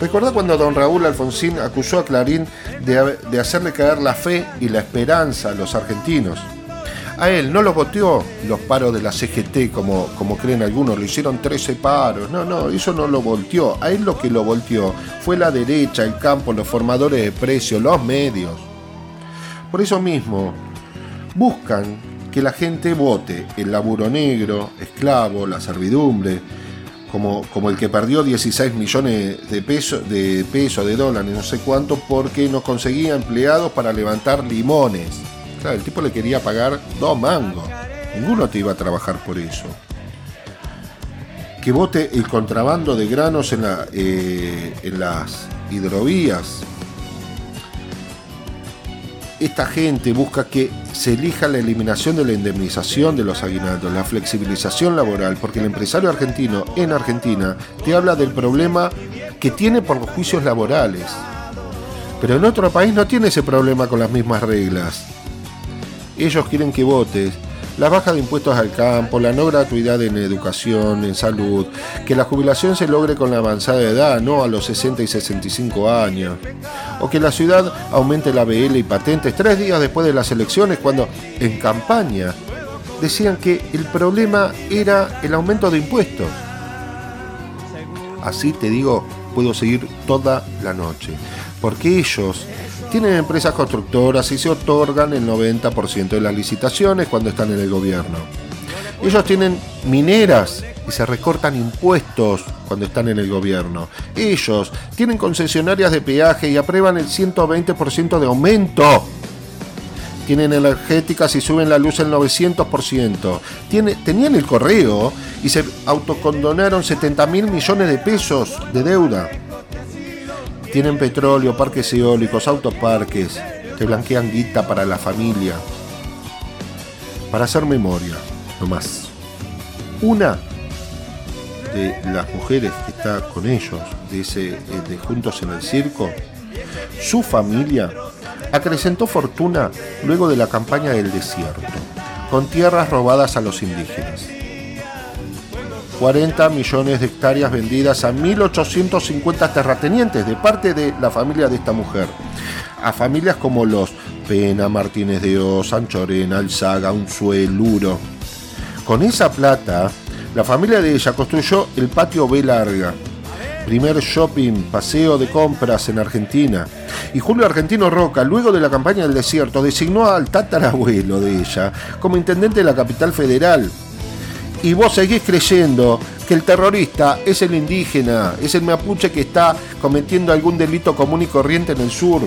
Recordá cuando don Raúl Alfonsín acusó a Clarín de, hacerle caer la fe y la esperanza a los argentinos. A él no lo voteó los paros de la CGT como, como creen algunos, lo hicieron 13 paros. No, no, eso no lo volteó. A él lo que lo volteó fue la derecha, el campo, los formadores de precios, los medios. Por eso mismo, buscan que la gente vote el laburo negro, esclavo, la servidumbre, como, como el que perdió 16 millones de pesos, de pesos, de dólares, no sé cuánto, porque no conseguía empleados para levantar limones el tipo le quería pagar dos mangos. Ninguno te iba a trabajar por eso. Que vote el contrabando de granos en, la, eh, en las hidrovías. Esta gente busca que se elija la eliminación de la indemnización de los aguinaldos, la flexibilización laboral, porque el empresario argentino en Argentina te habla del problema que tiene por los juicios laborales. Pero en otro país no tiene ese problema con las mismas reglas. Ellos quieren que votes la baja de impuestos al campo, la no gratuidad en educación, en salud, que la jubilación se logre con la avanzada edad, no a los 60 y 65 años, o que la ciudad aumente la BL y patentes tres días después de las elecciones cuando en campaña decían que el problema era el aumento de impuestos. Así te digo, puedo seguir toda la noche, porque ellos tienen empresas constructoras y se otorgan el 90% de las licitaciones cuando están en el gobierno. Ellos tienen mineras y se recortan impuestos cuando están en el gobierno. Ellos tienen concesionarias de peaje y aprueban el 120% de aumento. Tienen energéticas y suben la luz el 900%. tenían el correo y se autocondonaron 70 mil millones de pesos de deuda. Tienen petróleo, parques eólicos, autoparques, te blanquean guita para la familia. Para hacer memoria, no más. Una de las mujeres que está con ellos, de, ese, eh, de Juntos en el Circo, su familia acrecentó fortuna luego de la campaña del desierto, con tierras robadas a los indígenas. 40 millones de hectáreas vendidas a 1.850 terratenientes de parte de la familia de esta mujer. A familias como los Pena, Martínez de Oz, Anchorena, Alzaga, Unzué, Luro. Con esa plata, la familia de ella construyó el patio B Larga, primer shopping, paseo de compras en Argentina. Y Julio Argentino Roca, luego de la campaña del desierto, designó al tatarabuelo de ella como intendente de la capital federal y vos seguís creyendo que el terrorista es el indígena, es el mapuche que está cometiendo algún delito común y corriente en el sur.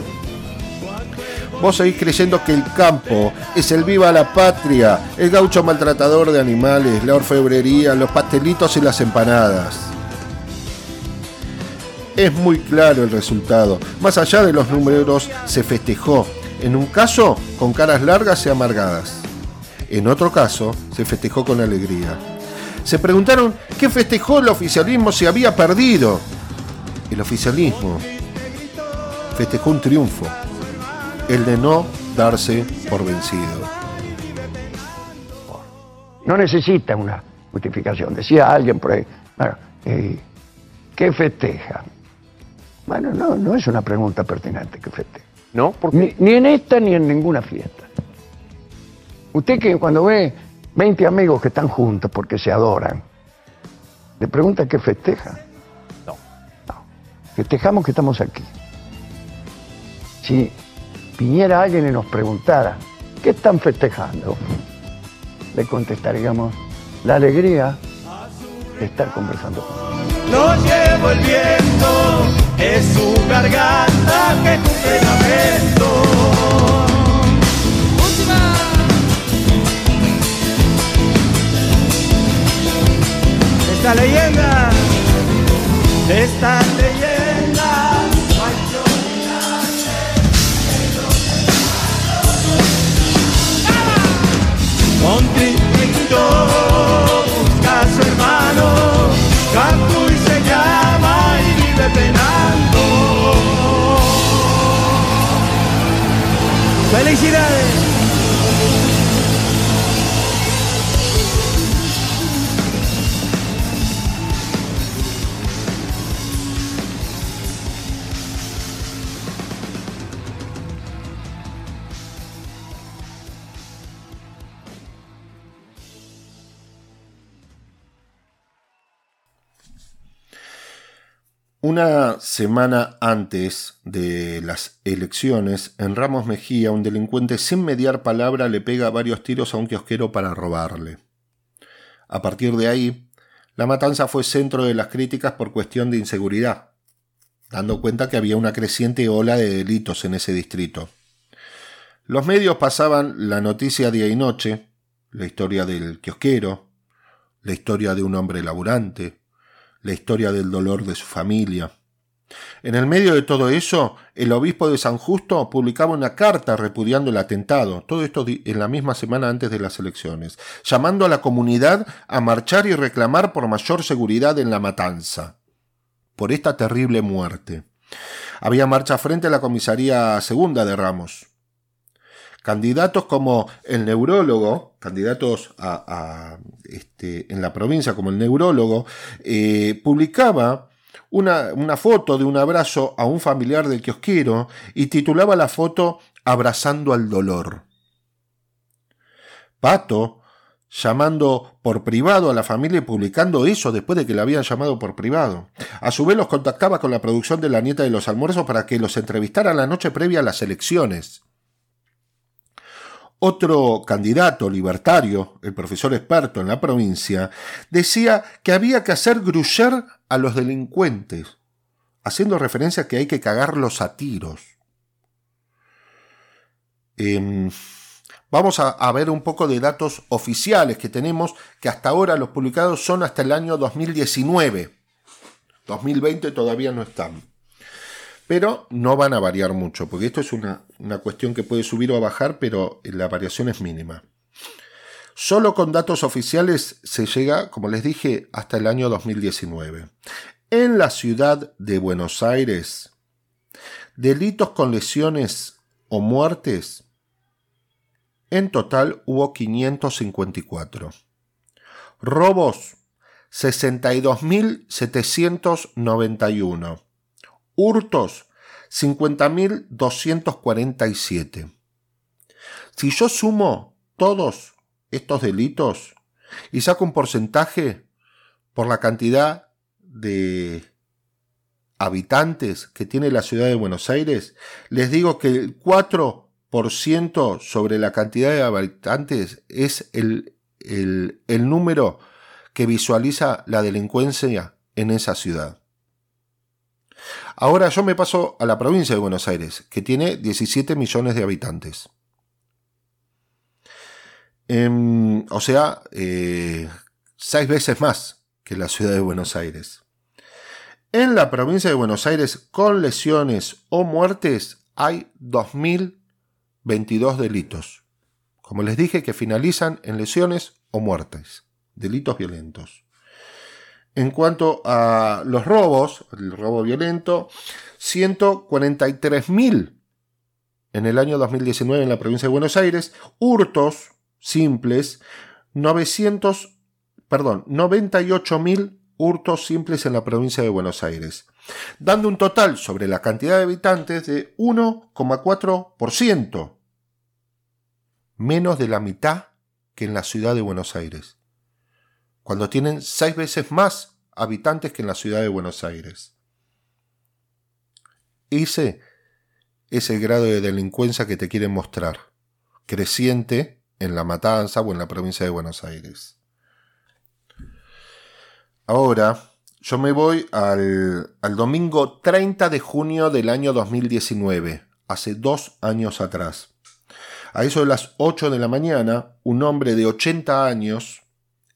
Vos seguís creyendo que el campo es el viva la patria, el gaucho maltratador de animales, la orfebrería, los pastelitos y las empanadas. Es muy claro el resultado. Más allá de los números, se festejó. En un caso, con caras largas y amargadas. En otro caso, se festejó con alegría. Se preguntaron qué festejó el oficialismo si había perdido. El oficialismo festejó un triunfo, el de no darse por vencido. No necesita una justificación. Decía alguien por ahí, bueno, eh, ¿qué festeja? Bueno, no, no es una pregunta pertinente que festeja. ¿No? Ni, ni en esta ni en ninguna fiesta. Usted que cuando ve 20 amigos que están juntos porque se adoran, le pregunta qué festeja. No. No. Festejamos que estamos aquí. Si viniera alguien y nos preguntara, ¿qué están festejando? Le contestaríamos, la alegría de estar conversando. Lo llevo el viento, es su garganta que cumple lamento. Esta leyenda, esta leyenda. Contributo busca a su hermano, Capu y se llama y vive penando. ¡Felicidades! Una semana antes de las elecciones, en Ramos Mejía, un delincuente sin mediar palabra le pega varios tiros a un kiosquero para robarle. A partir de ahí, la matanza fue centro de las críticas por cuestión de inseguridad, dando cuenta que había una creciente ola de delitos en ese distrito. Los medios pasaban la noticia día y noche, la historia del kiosquero, la historia de un hombre laburante, la historia del dolor de su familia. En el medio de todo eso, el obispo de San Justo publicaba una carta repudiando el atentado, todo esto en la misma semana antes de las elecciones, llamando a la comunidad a marchar y reclamar por mayor seguridad en la matanza, por esta terrible muerte. Había marcha frente a la comisaría segunda de Ramos. Candidatos como el neurólogo, candidatos este, en la provincia como el neurólogo, eh, publicaba una, una, foto de un abrazo a un familiar del kiosquero y titulaba la foto Abrazando al dolor. Pato, llamando por privado a la familia y publicando eso después de que la habían llamado por privado. A su vez los contactaba con la producción de la nieta de los almuerzos para que los entrevistara la noche previa a las elecciones. Otro candidato libertario, el profesor experto en la provincia, decía que había que hacer gruyer a los delincuentes, haciendo referencia a que hay que cagarlos a tiros. Em, vamos a, a, ver un poco de datos oficiales que tenemos, que hasta ahora los publicados son hasta el año 2019. 2020 todavía no están pero no van a variar mucho, porque esto es una, cuestión que puede subir o bajar, pero la variación es mínima. Solo con datos oficiales se llega, como les dije, hasta el año 2019. En la ciudad de Buenos Aires, delitos con lesiones o muertes, en total hubo 554. Robos, 62.791 hurtos 50.247. Si yo sumo todos estos delitos y saco un porcentaje por la cantidad de habitantes que tiene la ciudad de Buenos Aires, les digo que el 4% sobre la cantidad de habitantes es el, el, el número que visualiza la delincuencia en esa ciudad. Ahora yo me paso a la provincia de Buenos Aires, que tiene 17 millones de habitantes. Em, o sea, eh, seis veces más que la ciudad de Buenos Aires. En la provincia de Buenos Aires, con lesiones o muertes, hay 2.022 delitos. Como les dije, que finalizan en lesiones o muertes, delitos violentos. En cuanto a los robos, el robo violento, 143.000 en el año 2019 en la provincia de Buenos Aires, hurtos simples, 900, perdón, 98.000 hurtos simples en la provincia de Buenos Aires, dando un total sobre la cantidad de habitantes de 1,4%, menos de la mitad que en la ciudad de Buenos Aires cuando tienen seis veces más habitantes que en la ciudad de Buenos Aires. Ese es el grado de delincuencia que te quieren mostrar, creciente en La Matanza o en la provincia de Buenos Aires. Ahora, yo me voy al, al, domingo 30 de junio del año 2019, hace dos años atrás. A eso de las 8 de la mañana, un hombre de 80 años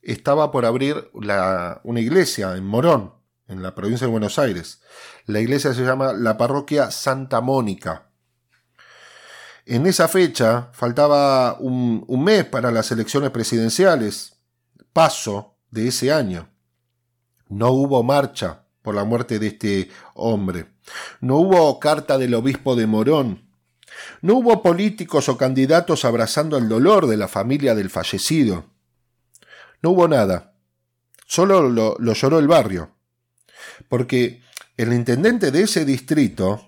estaba por abrir una iglesia en Morón, en la provincia de Buenos Aires. La iglesia se llama la parroquia Santa Mónica. En esa fecha faltaba un, un mes para las elecciones presidenciales, paso de ese año. No hubo marcha por la muerte de este hombre. No hubo carta del obispo de Morón. No hubo políticos o candidatos abrazando el dolor de la familia del fallecido. No hubo nada. Solo lo, lo lloró el barrio. Porque el intendente de ese distrito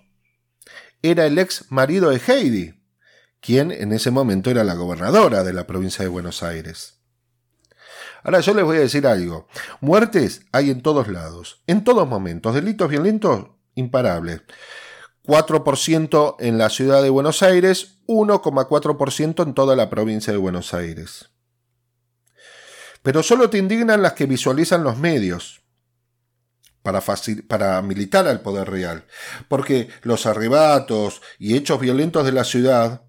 era el ex marido de Heidi, quien en ese momento era la gobernadora de la provincia de Buenos Aires. Ahora yo les voy a decir algo. Muertes hay en todos lados, en todos momentos. Delitos violentos imparables. 4% en la ciudad de Buenos Aires, 1,4% en toda la provincia de Buenos Aires. Pero solo te indignan las que visualizan los medios para, para militar al poder real, porque los arrebatos y hechos violentos de la ciudad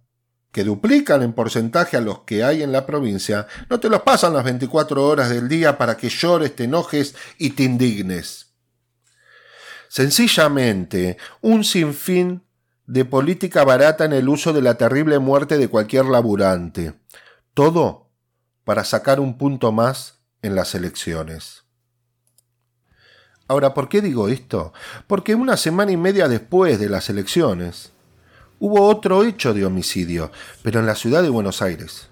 que duplican en porcentaje a los que hay en la provincia, no te los pasan las 24 horas del día para que llores, te enojes y te indignes. Sencillamente, un sinfín de política barata en el uso de la terrible muerte de cualquier laburante. Todo para sacar un punto más en las elecciones. Ahora, ¿por qué digo esto? Porque una semana y media después de las elecciones, hubo otro hecho de homicidio, pero en la ciudad de Buenos Aires.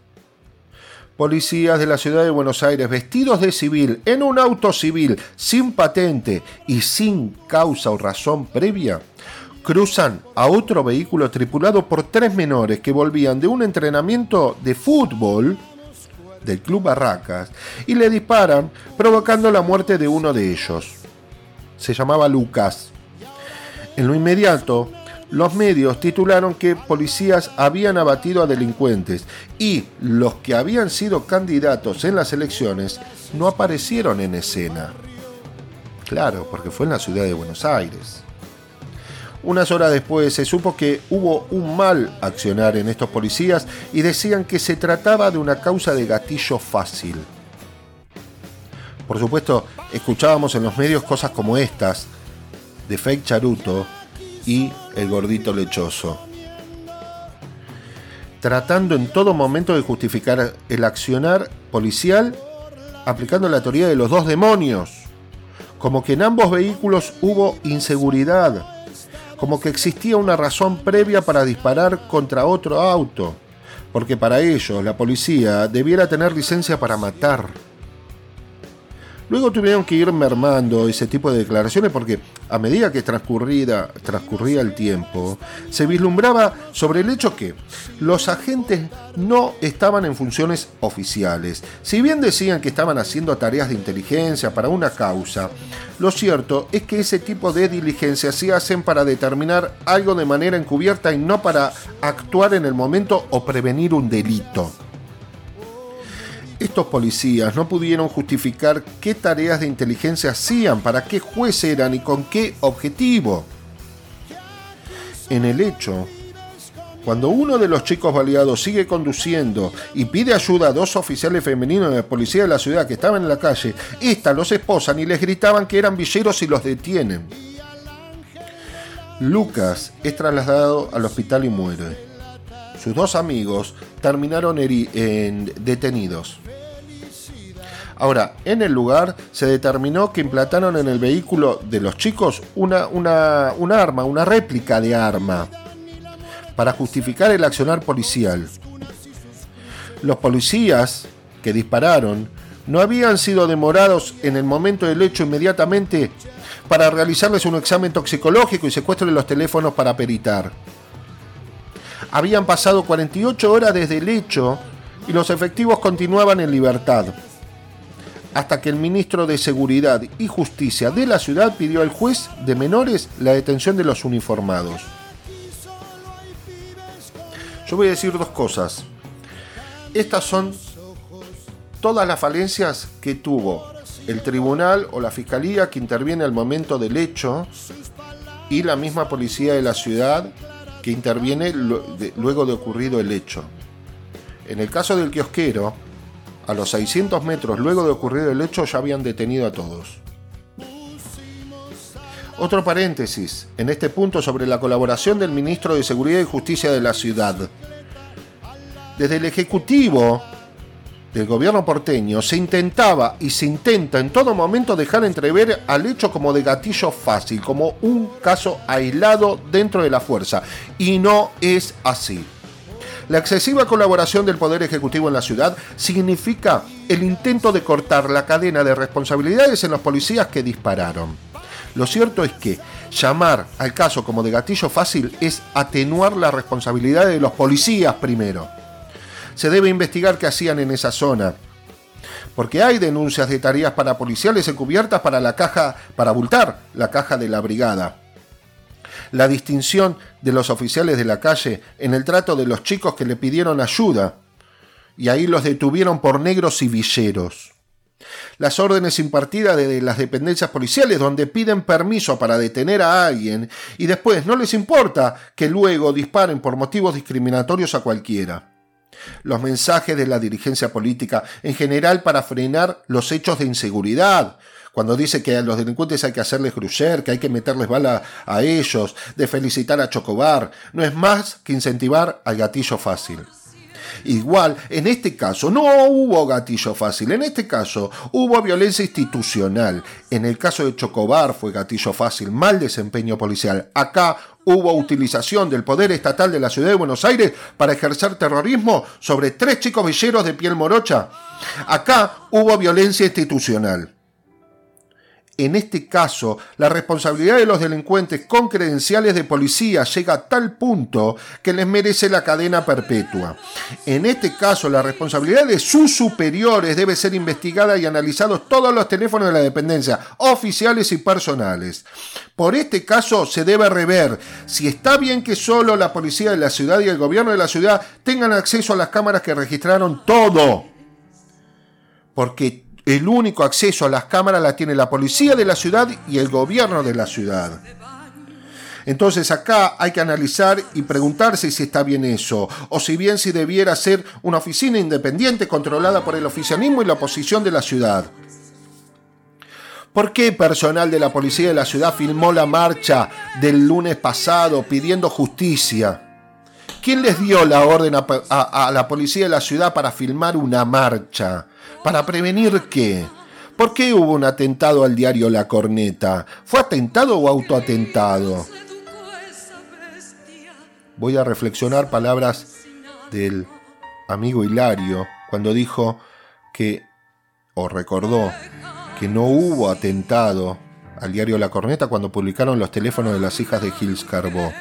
Policías de la ciudad de Buenos Aires vestidos de civil en un auto civil sin patente y sin causa o razón previa cruzan a otro vehículo tripulado por tres menores que volvían de un entrenamiento de fútbol del Club Barracas y le disparan provocando la muerte de uno de ellos. Se llamaba Lucas. En lo inmediato, los medios titularon que policías habían abatido a delincuentes y los que habían sido candidatos en las elecciones no aparecieron en escena. Claro, porque fue en la ciudad de Buenos Aires. Unas horas después se supo que hubo un mal accionar en estos policías y decían que se trataba de una causa de gatillo fácil. Por supuesto, escuchábamos en los medios cosas como estas, de fake charuto, y el gordito lechoso. Tratando en todo momento de justificar el accionar policial aplicando la teoría de los dos demonios, como que en ambos vehículos hubo inseguridad, como que existía una razón previa para disparar contra otro auto, porque para ellos la policía debiera tener licencia para matar. Luego tuvieron que ir mermando ese tipo de declaraciones porque a medida que transcurría, el tiempo, se vislumbraba sobre el hecho que los agentes no estaban en funciones oficiales. Si bien decían que estaban haciendo tareas de inteligencia para una causa, lo cierto es que ese tipo de diligencias se hacen para determinar algo de manera encubierta y no para actuar en el momento o prevenir un delito. Estos policías no pudieron justificar qué tareas de inteligencia hacían, para qué juez eran y con qué objetivo. En el hecho, cuando uno de los chicos baleados sigue conduciendo y pide ayuda a dos oficiales femeninos de la policía de la ciudad que estaban en la calle, esta los esposan y les gritaban que eran villeros y los detienen. Lucas es trasladado al hospital y muere. Sus dos amigos terminaron detenidos. Ahora, en el lugar se determinó que implantaron en el vehículo de los chicos una, una, un arma, una réplica de arma, para justificar el accionar policial. Los policías que dispararon no habían sido demorados en el momento del hecho inmediatamente para realizarles un examen toxicológico y secuestro de los teléfonos para peritar. Habían pasado 48 horas desde el hecho y los efectivos continuaban en libertad hasta que el ministro de Seguridad y Justicia de la ciudad pidió al juez de menores la detención de los uniformados. Yo voy a decir dos cosas. Estas son todas las falencias que tuvo el tribunal o la fiscalía que interviene al momento del hecho y la misma policía de la ciudad que interviene luego de ocurrido el hecho. En el caso del kiosquero, A los 600 metros luego de ocurrir el hecho ya habían detenido a todos. Otro paréntesis en este punto sobre la colaboración del ministro de Seguridad y Justicia de la ciudad. Desde el Ejecutivo del gobierno porteño se intentaba y se intenta en todo momento dejar entrever al hecho como de gatillo fácil, como un caso aislado dentro de la fuerza. Y no es así. La excesiva colaboración del Poder Ejecutivo en la ciudad significa el intento de cortar la cadena de responsabilidades en los policías que dispararon. Lo cierto es que llamar al caso como de gatillo fácil es atenuar la responsabilidad de los policías primero. Se debe investigar qué hacían en esa zona. Porque hay denuncias de tareas parapoliciales encubiertas para la caja, para abultar la caja de la brigada. La distinción de los oficiales de la calle en el trato de los chicos que le pidieron ayuda. Y ahí los detuvieron por negros y villeros las órdenes impartidas de las dependencias policiales donde piden permiso para detener a alguien y después no les importa que luego disparen por motivos discriminatorios a cualquiera. Los mensajes de la dirigencia política en general para frenar los hechos de inseguridad, cuando dice que a los delincuentes hay que hacerles crucer, que hay que meterles bala a ellos, de felicitar a Chocobar, no es más que incentivar al gatillo fácil. Igual, en este caso no hubo gatillo fácil, en este caso hubo violencia institucional. En el caso de Chocobar fue gatillo fácil, mal desempeño policial. Acá hubo utilización del poder estatal de la ciudad de Buenos Aires para ejercer terrorismo sobre tres chicos villeros de piel morocha. Acá hubo violencia institucional. En este caso, la responsabilidad de los delincuentes con credenciales de policía llega a tal punto que les merece la cadena perpetua. En este caso, la responsabilidad de sus superiores debe ser investigada y analizados todos los teléfonos de la dependencia, oficiales y personales. Por este caso se debe rever si está bien que solo la policía de la ciudad y el gobierno de la ciudad tengan acceso a las cámaras que registraron todo. Porque el único acceso a las cámaras la tiene la policía de la ciudad y el gobierno de la ciudad. Entonces acá hay que analizar y preguntarse si está bien eso, o si bien si debiera ser una oficina independiente controlada por el oficialismo y la oposición de la ciudad. ¿Por qué personal de la policía de la ciudad filmó la marcha del lunes pasado pidiendo justicia? ¿Quién les dio la orden a, la policía de la ciudad para filmar una marcha? ¿Para prevenir qué? ¿Por qué hubo un atentado al diario La Corneta? ¿Fue atentado o autoatentado? Voy a reflexionar palabras del amigo Hilario cuando dijo que, o recordó, que no hubo atentado al diario La Corneta cuando publicaron los teléfonos de las hijas de Gils Carbó.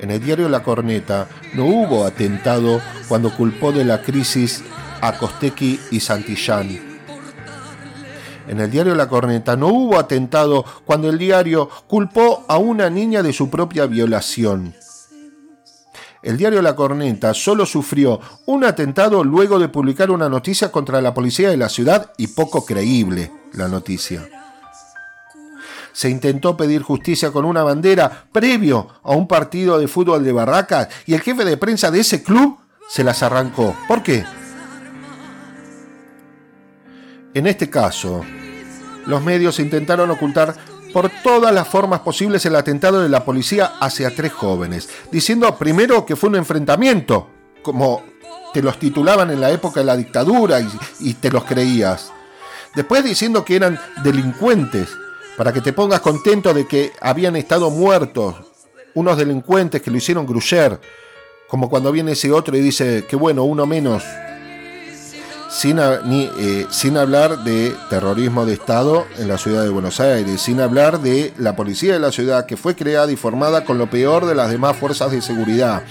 En el diario La Corneta no hubo atentado cuando culpó de la crisis a Costequi y Santillán. En el diario La Corneta no hubo atentado cuando el diario culpó a una niña de su propia violación. El diario La Corneta solo sufrió un atentado luego de publicar una noticia contra la policía de la ciudad y poco creíble la noticia. Se intentó pedir justicia con una bandera previo a un partido de fútbol de Barracas y el jefe de prensa de ese club se las arrancó. ¿Por qué? En este caso, los medios intentaron ocultar por todas las formas posibles el atentado de la policía hacia tres jóvenes, diciendo primero que fue un enfrentamiento, como te los titulaban en la época de la dictadura y, te los creías. Después diciendo que eran delincuentes, para que te pongas contento de que habían estado muertos unos delincuentes que lo hicieron gruyer, como cuando viene ese otro y dice que bueno, uno menos sin, ni, eh, sin hablar de terrorismo de Estado en la ciudad de Buenos Aires, sin hablar de la policía de la ciudad que fue creada y formada con lo peor de las demás fuerzas de seguridad.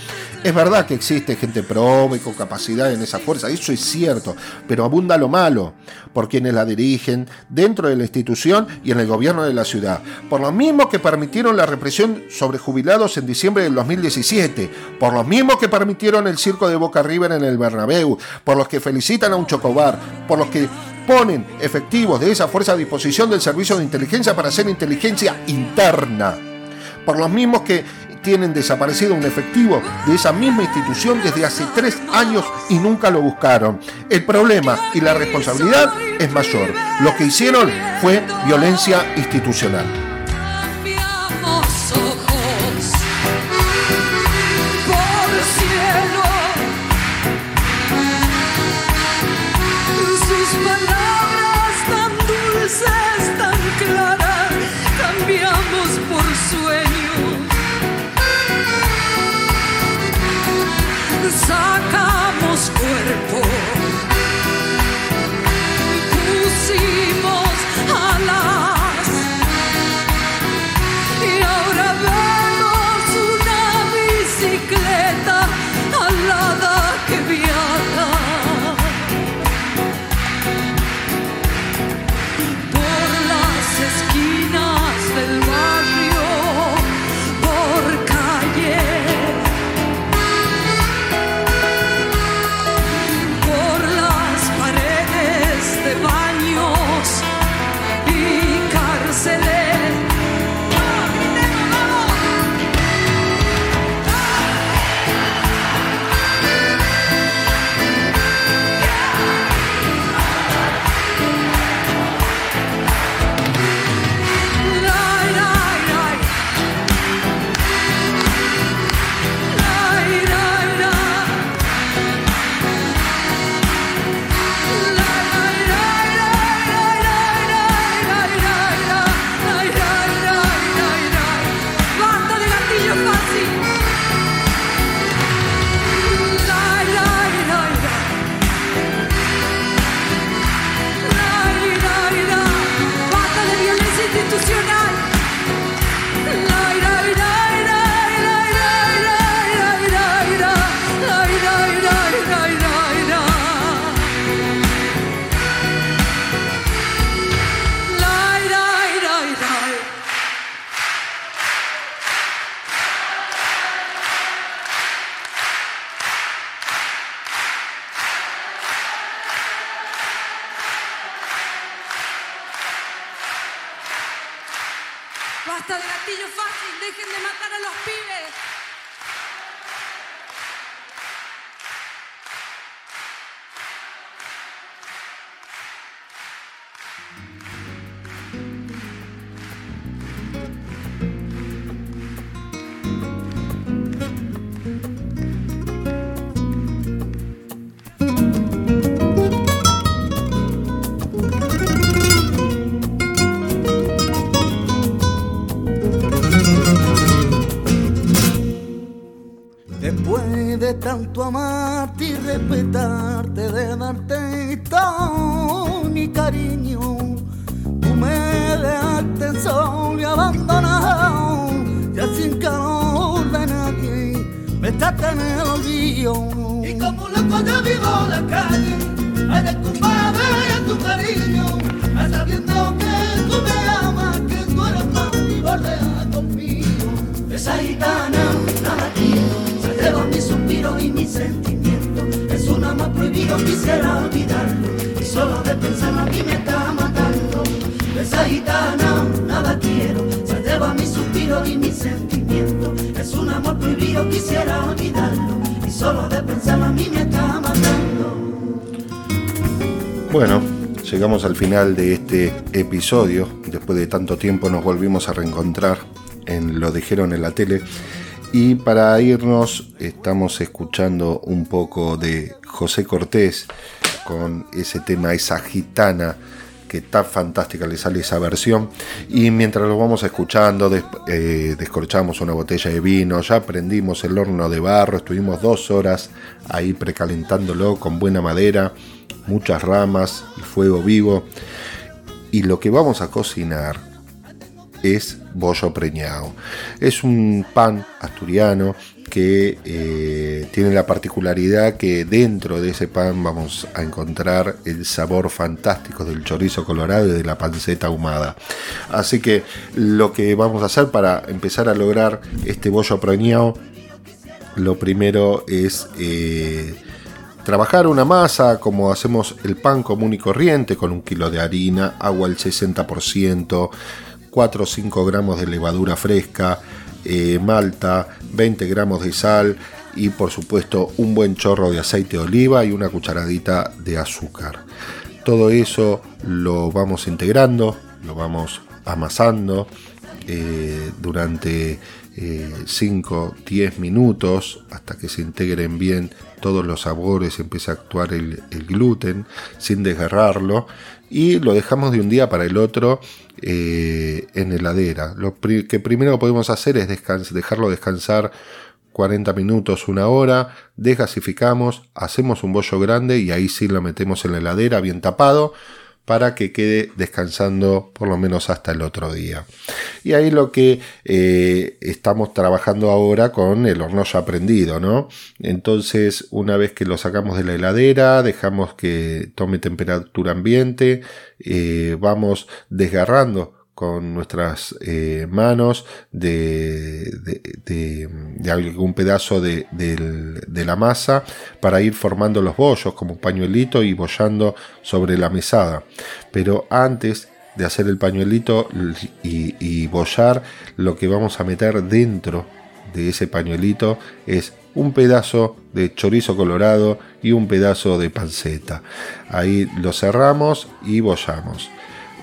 Es verdad que existe gente probe con capacidad en esa fuerza, eso es cierto, pero abunda lo malo por quienes la dirigen dentro de la institución y en el gobierno de la ciudad. Por lo mismo que permitieron la represión sobre jubilados en diciembre del 2017, por lo mismo que permitieron el circo de Boca River en el Bernabéu, por los que felicitan a un chocobar, por los que ponen efectivos de esa fuerza a disposición del servicio de inteligencia para hacer inteligencia interna, por los mismos que tienen desaparecido un efectivo de esa misma institución desde hace tres años y nunca lo buscaron. El problema y la responsabilidad es mayor. Lo que hicieron fue violencia institucional. Final de este episodio. Después de tanto tiempo nos volvimos a reencontrar en Lo dijeron en la tele. Y para irnos estamos escuchando un poco de José Cortés con ese tema, esa gitana que está fantástica, le sale esa versión. Y mientras lo vamos escuchando, eh, descorchamos una botella de vino, ya prendimos el horno de barro, estuvimos dos horas ahí precalentándolo con buena madera, muchas ramas y fuego vivo. Y lo que vamos a cocinar es bollo preñado. Es un pan asturiano que eh, tiene la particularidad que dentro de ese pan vamos a encontrar el sabor fantástico del chorizo colorado y de la panceta ahumada. Así que lo que vamos a hacer para empezar a lograr este bollo preñado, lo primero es eh, trabajar una masa como hacemos el pan común y corriente con un kilo de harina, agua al 60%, 4 o 5 gramos de levadura fresca, eh, malta, 20 gramos de sal y por supuesto un buen chorro de aceite de oliva y una cucharadita de azúcar. Todo eso lo vamos integrando, lo vamos amasando eh, durante 5-10 minutos hasta que se integren bien todos los sabores, empiece a actuar el, el gluten sin desgarrarlo y lo dejamos de un día para el otro eh, en heladera. Lo que primero podemos hacer es dejarlo descansar 40 minutos, una hora, desgasificamos, hacemos un bollo grande y ahí sí lo metemos en la heladera bien tapado para que quede descansando por lo menos hasta el otro día. Y ahí lo que eh, estamos trabajando ahora con el horno ya prendido, ¿no? Entonces, una vez que lo sacamos de la heladera, dejamos que tome temperatura ambiente, eh, vamos desgarrando con nuestras eh, manos de, de, algún pedazo de, la masa para ir formando los bollos como un pañuelito y bollando sobre la mesada. Pero antes de hacer el pañuelito y, y bollar, lo que vamos a meter dentro de ese pañuelito es un pedazo de chorizo colorado y un pedazo de panceta. Ahí lo cerramos y bollamos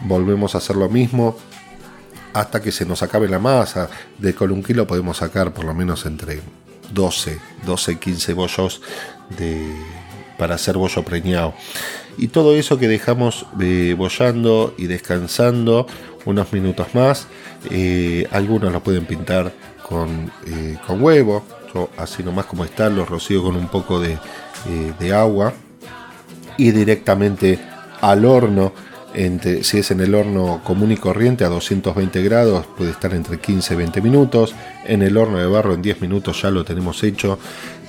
volvemos a hacer lo mismo hasta que se nos acabe la masa. De con un kilo podemos sacar por lo menos entre 12, 12, 15 bollos de, para hacer bollo preñado. Y todo eso que dejamos eh, bollando y descansando unos minutos más, eh, algunos lo pueden pintar con, eh, con huevo, así nomás como está, lo rocío con un poco de, de agua y directamente al horno si es en el horno común y corriente a 220 grados puede estar entre 15 y 20 minutos. En el horno de barro en 10 minutos ya lo tenemos hecho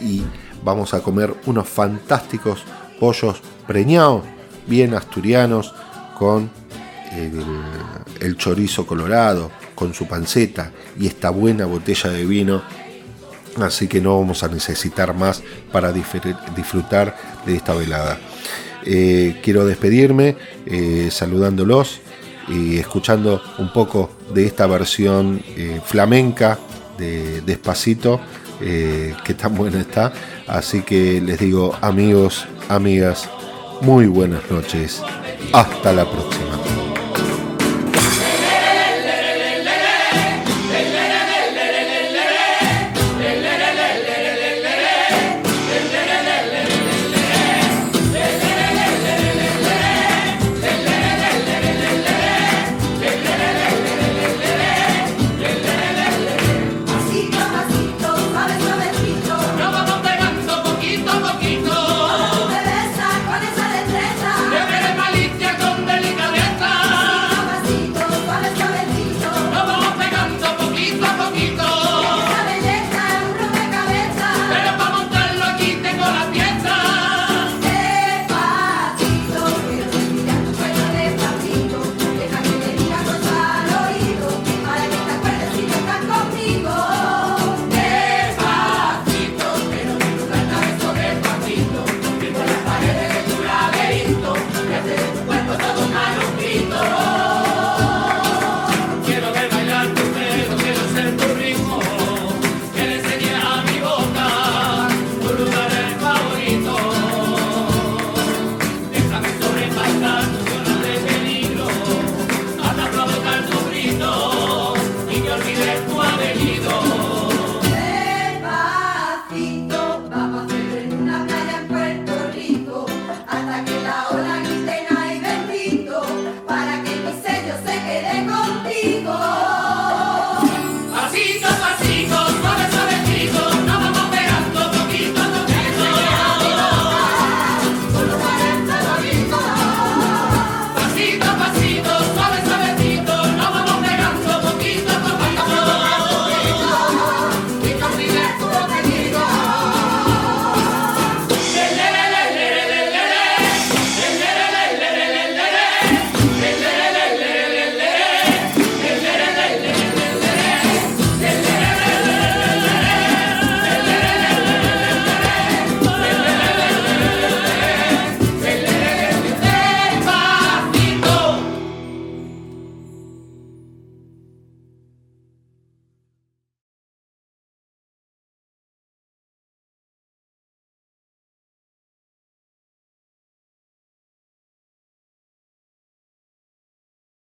y vamos a comer unos fantásticos pollos preñados, bien asturianos, con el, chorizo colorado, con su panceta y esta buena botella de vino. Así que no vamos a necesitar más para disfrutar de esta velada. Eh, quiero despedirme eh, saludándolos y escuchando un poco de esta versión eh, flamenca de Despacito, que tan buena está. Así que les digo amigos, amigas, muy buenas noches. Hasta la próxima.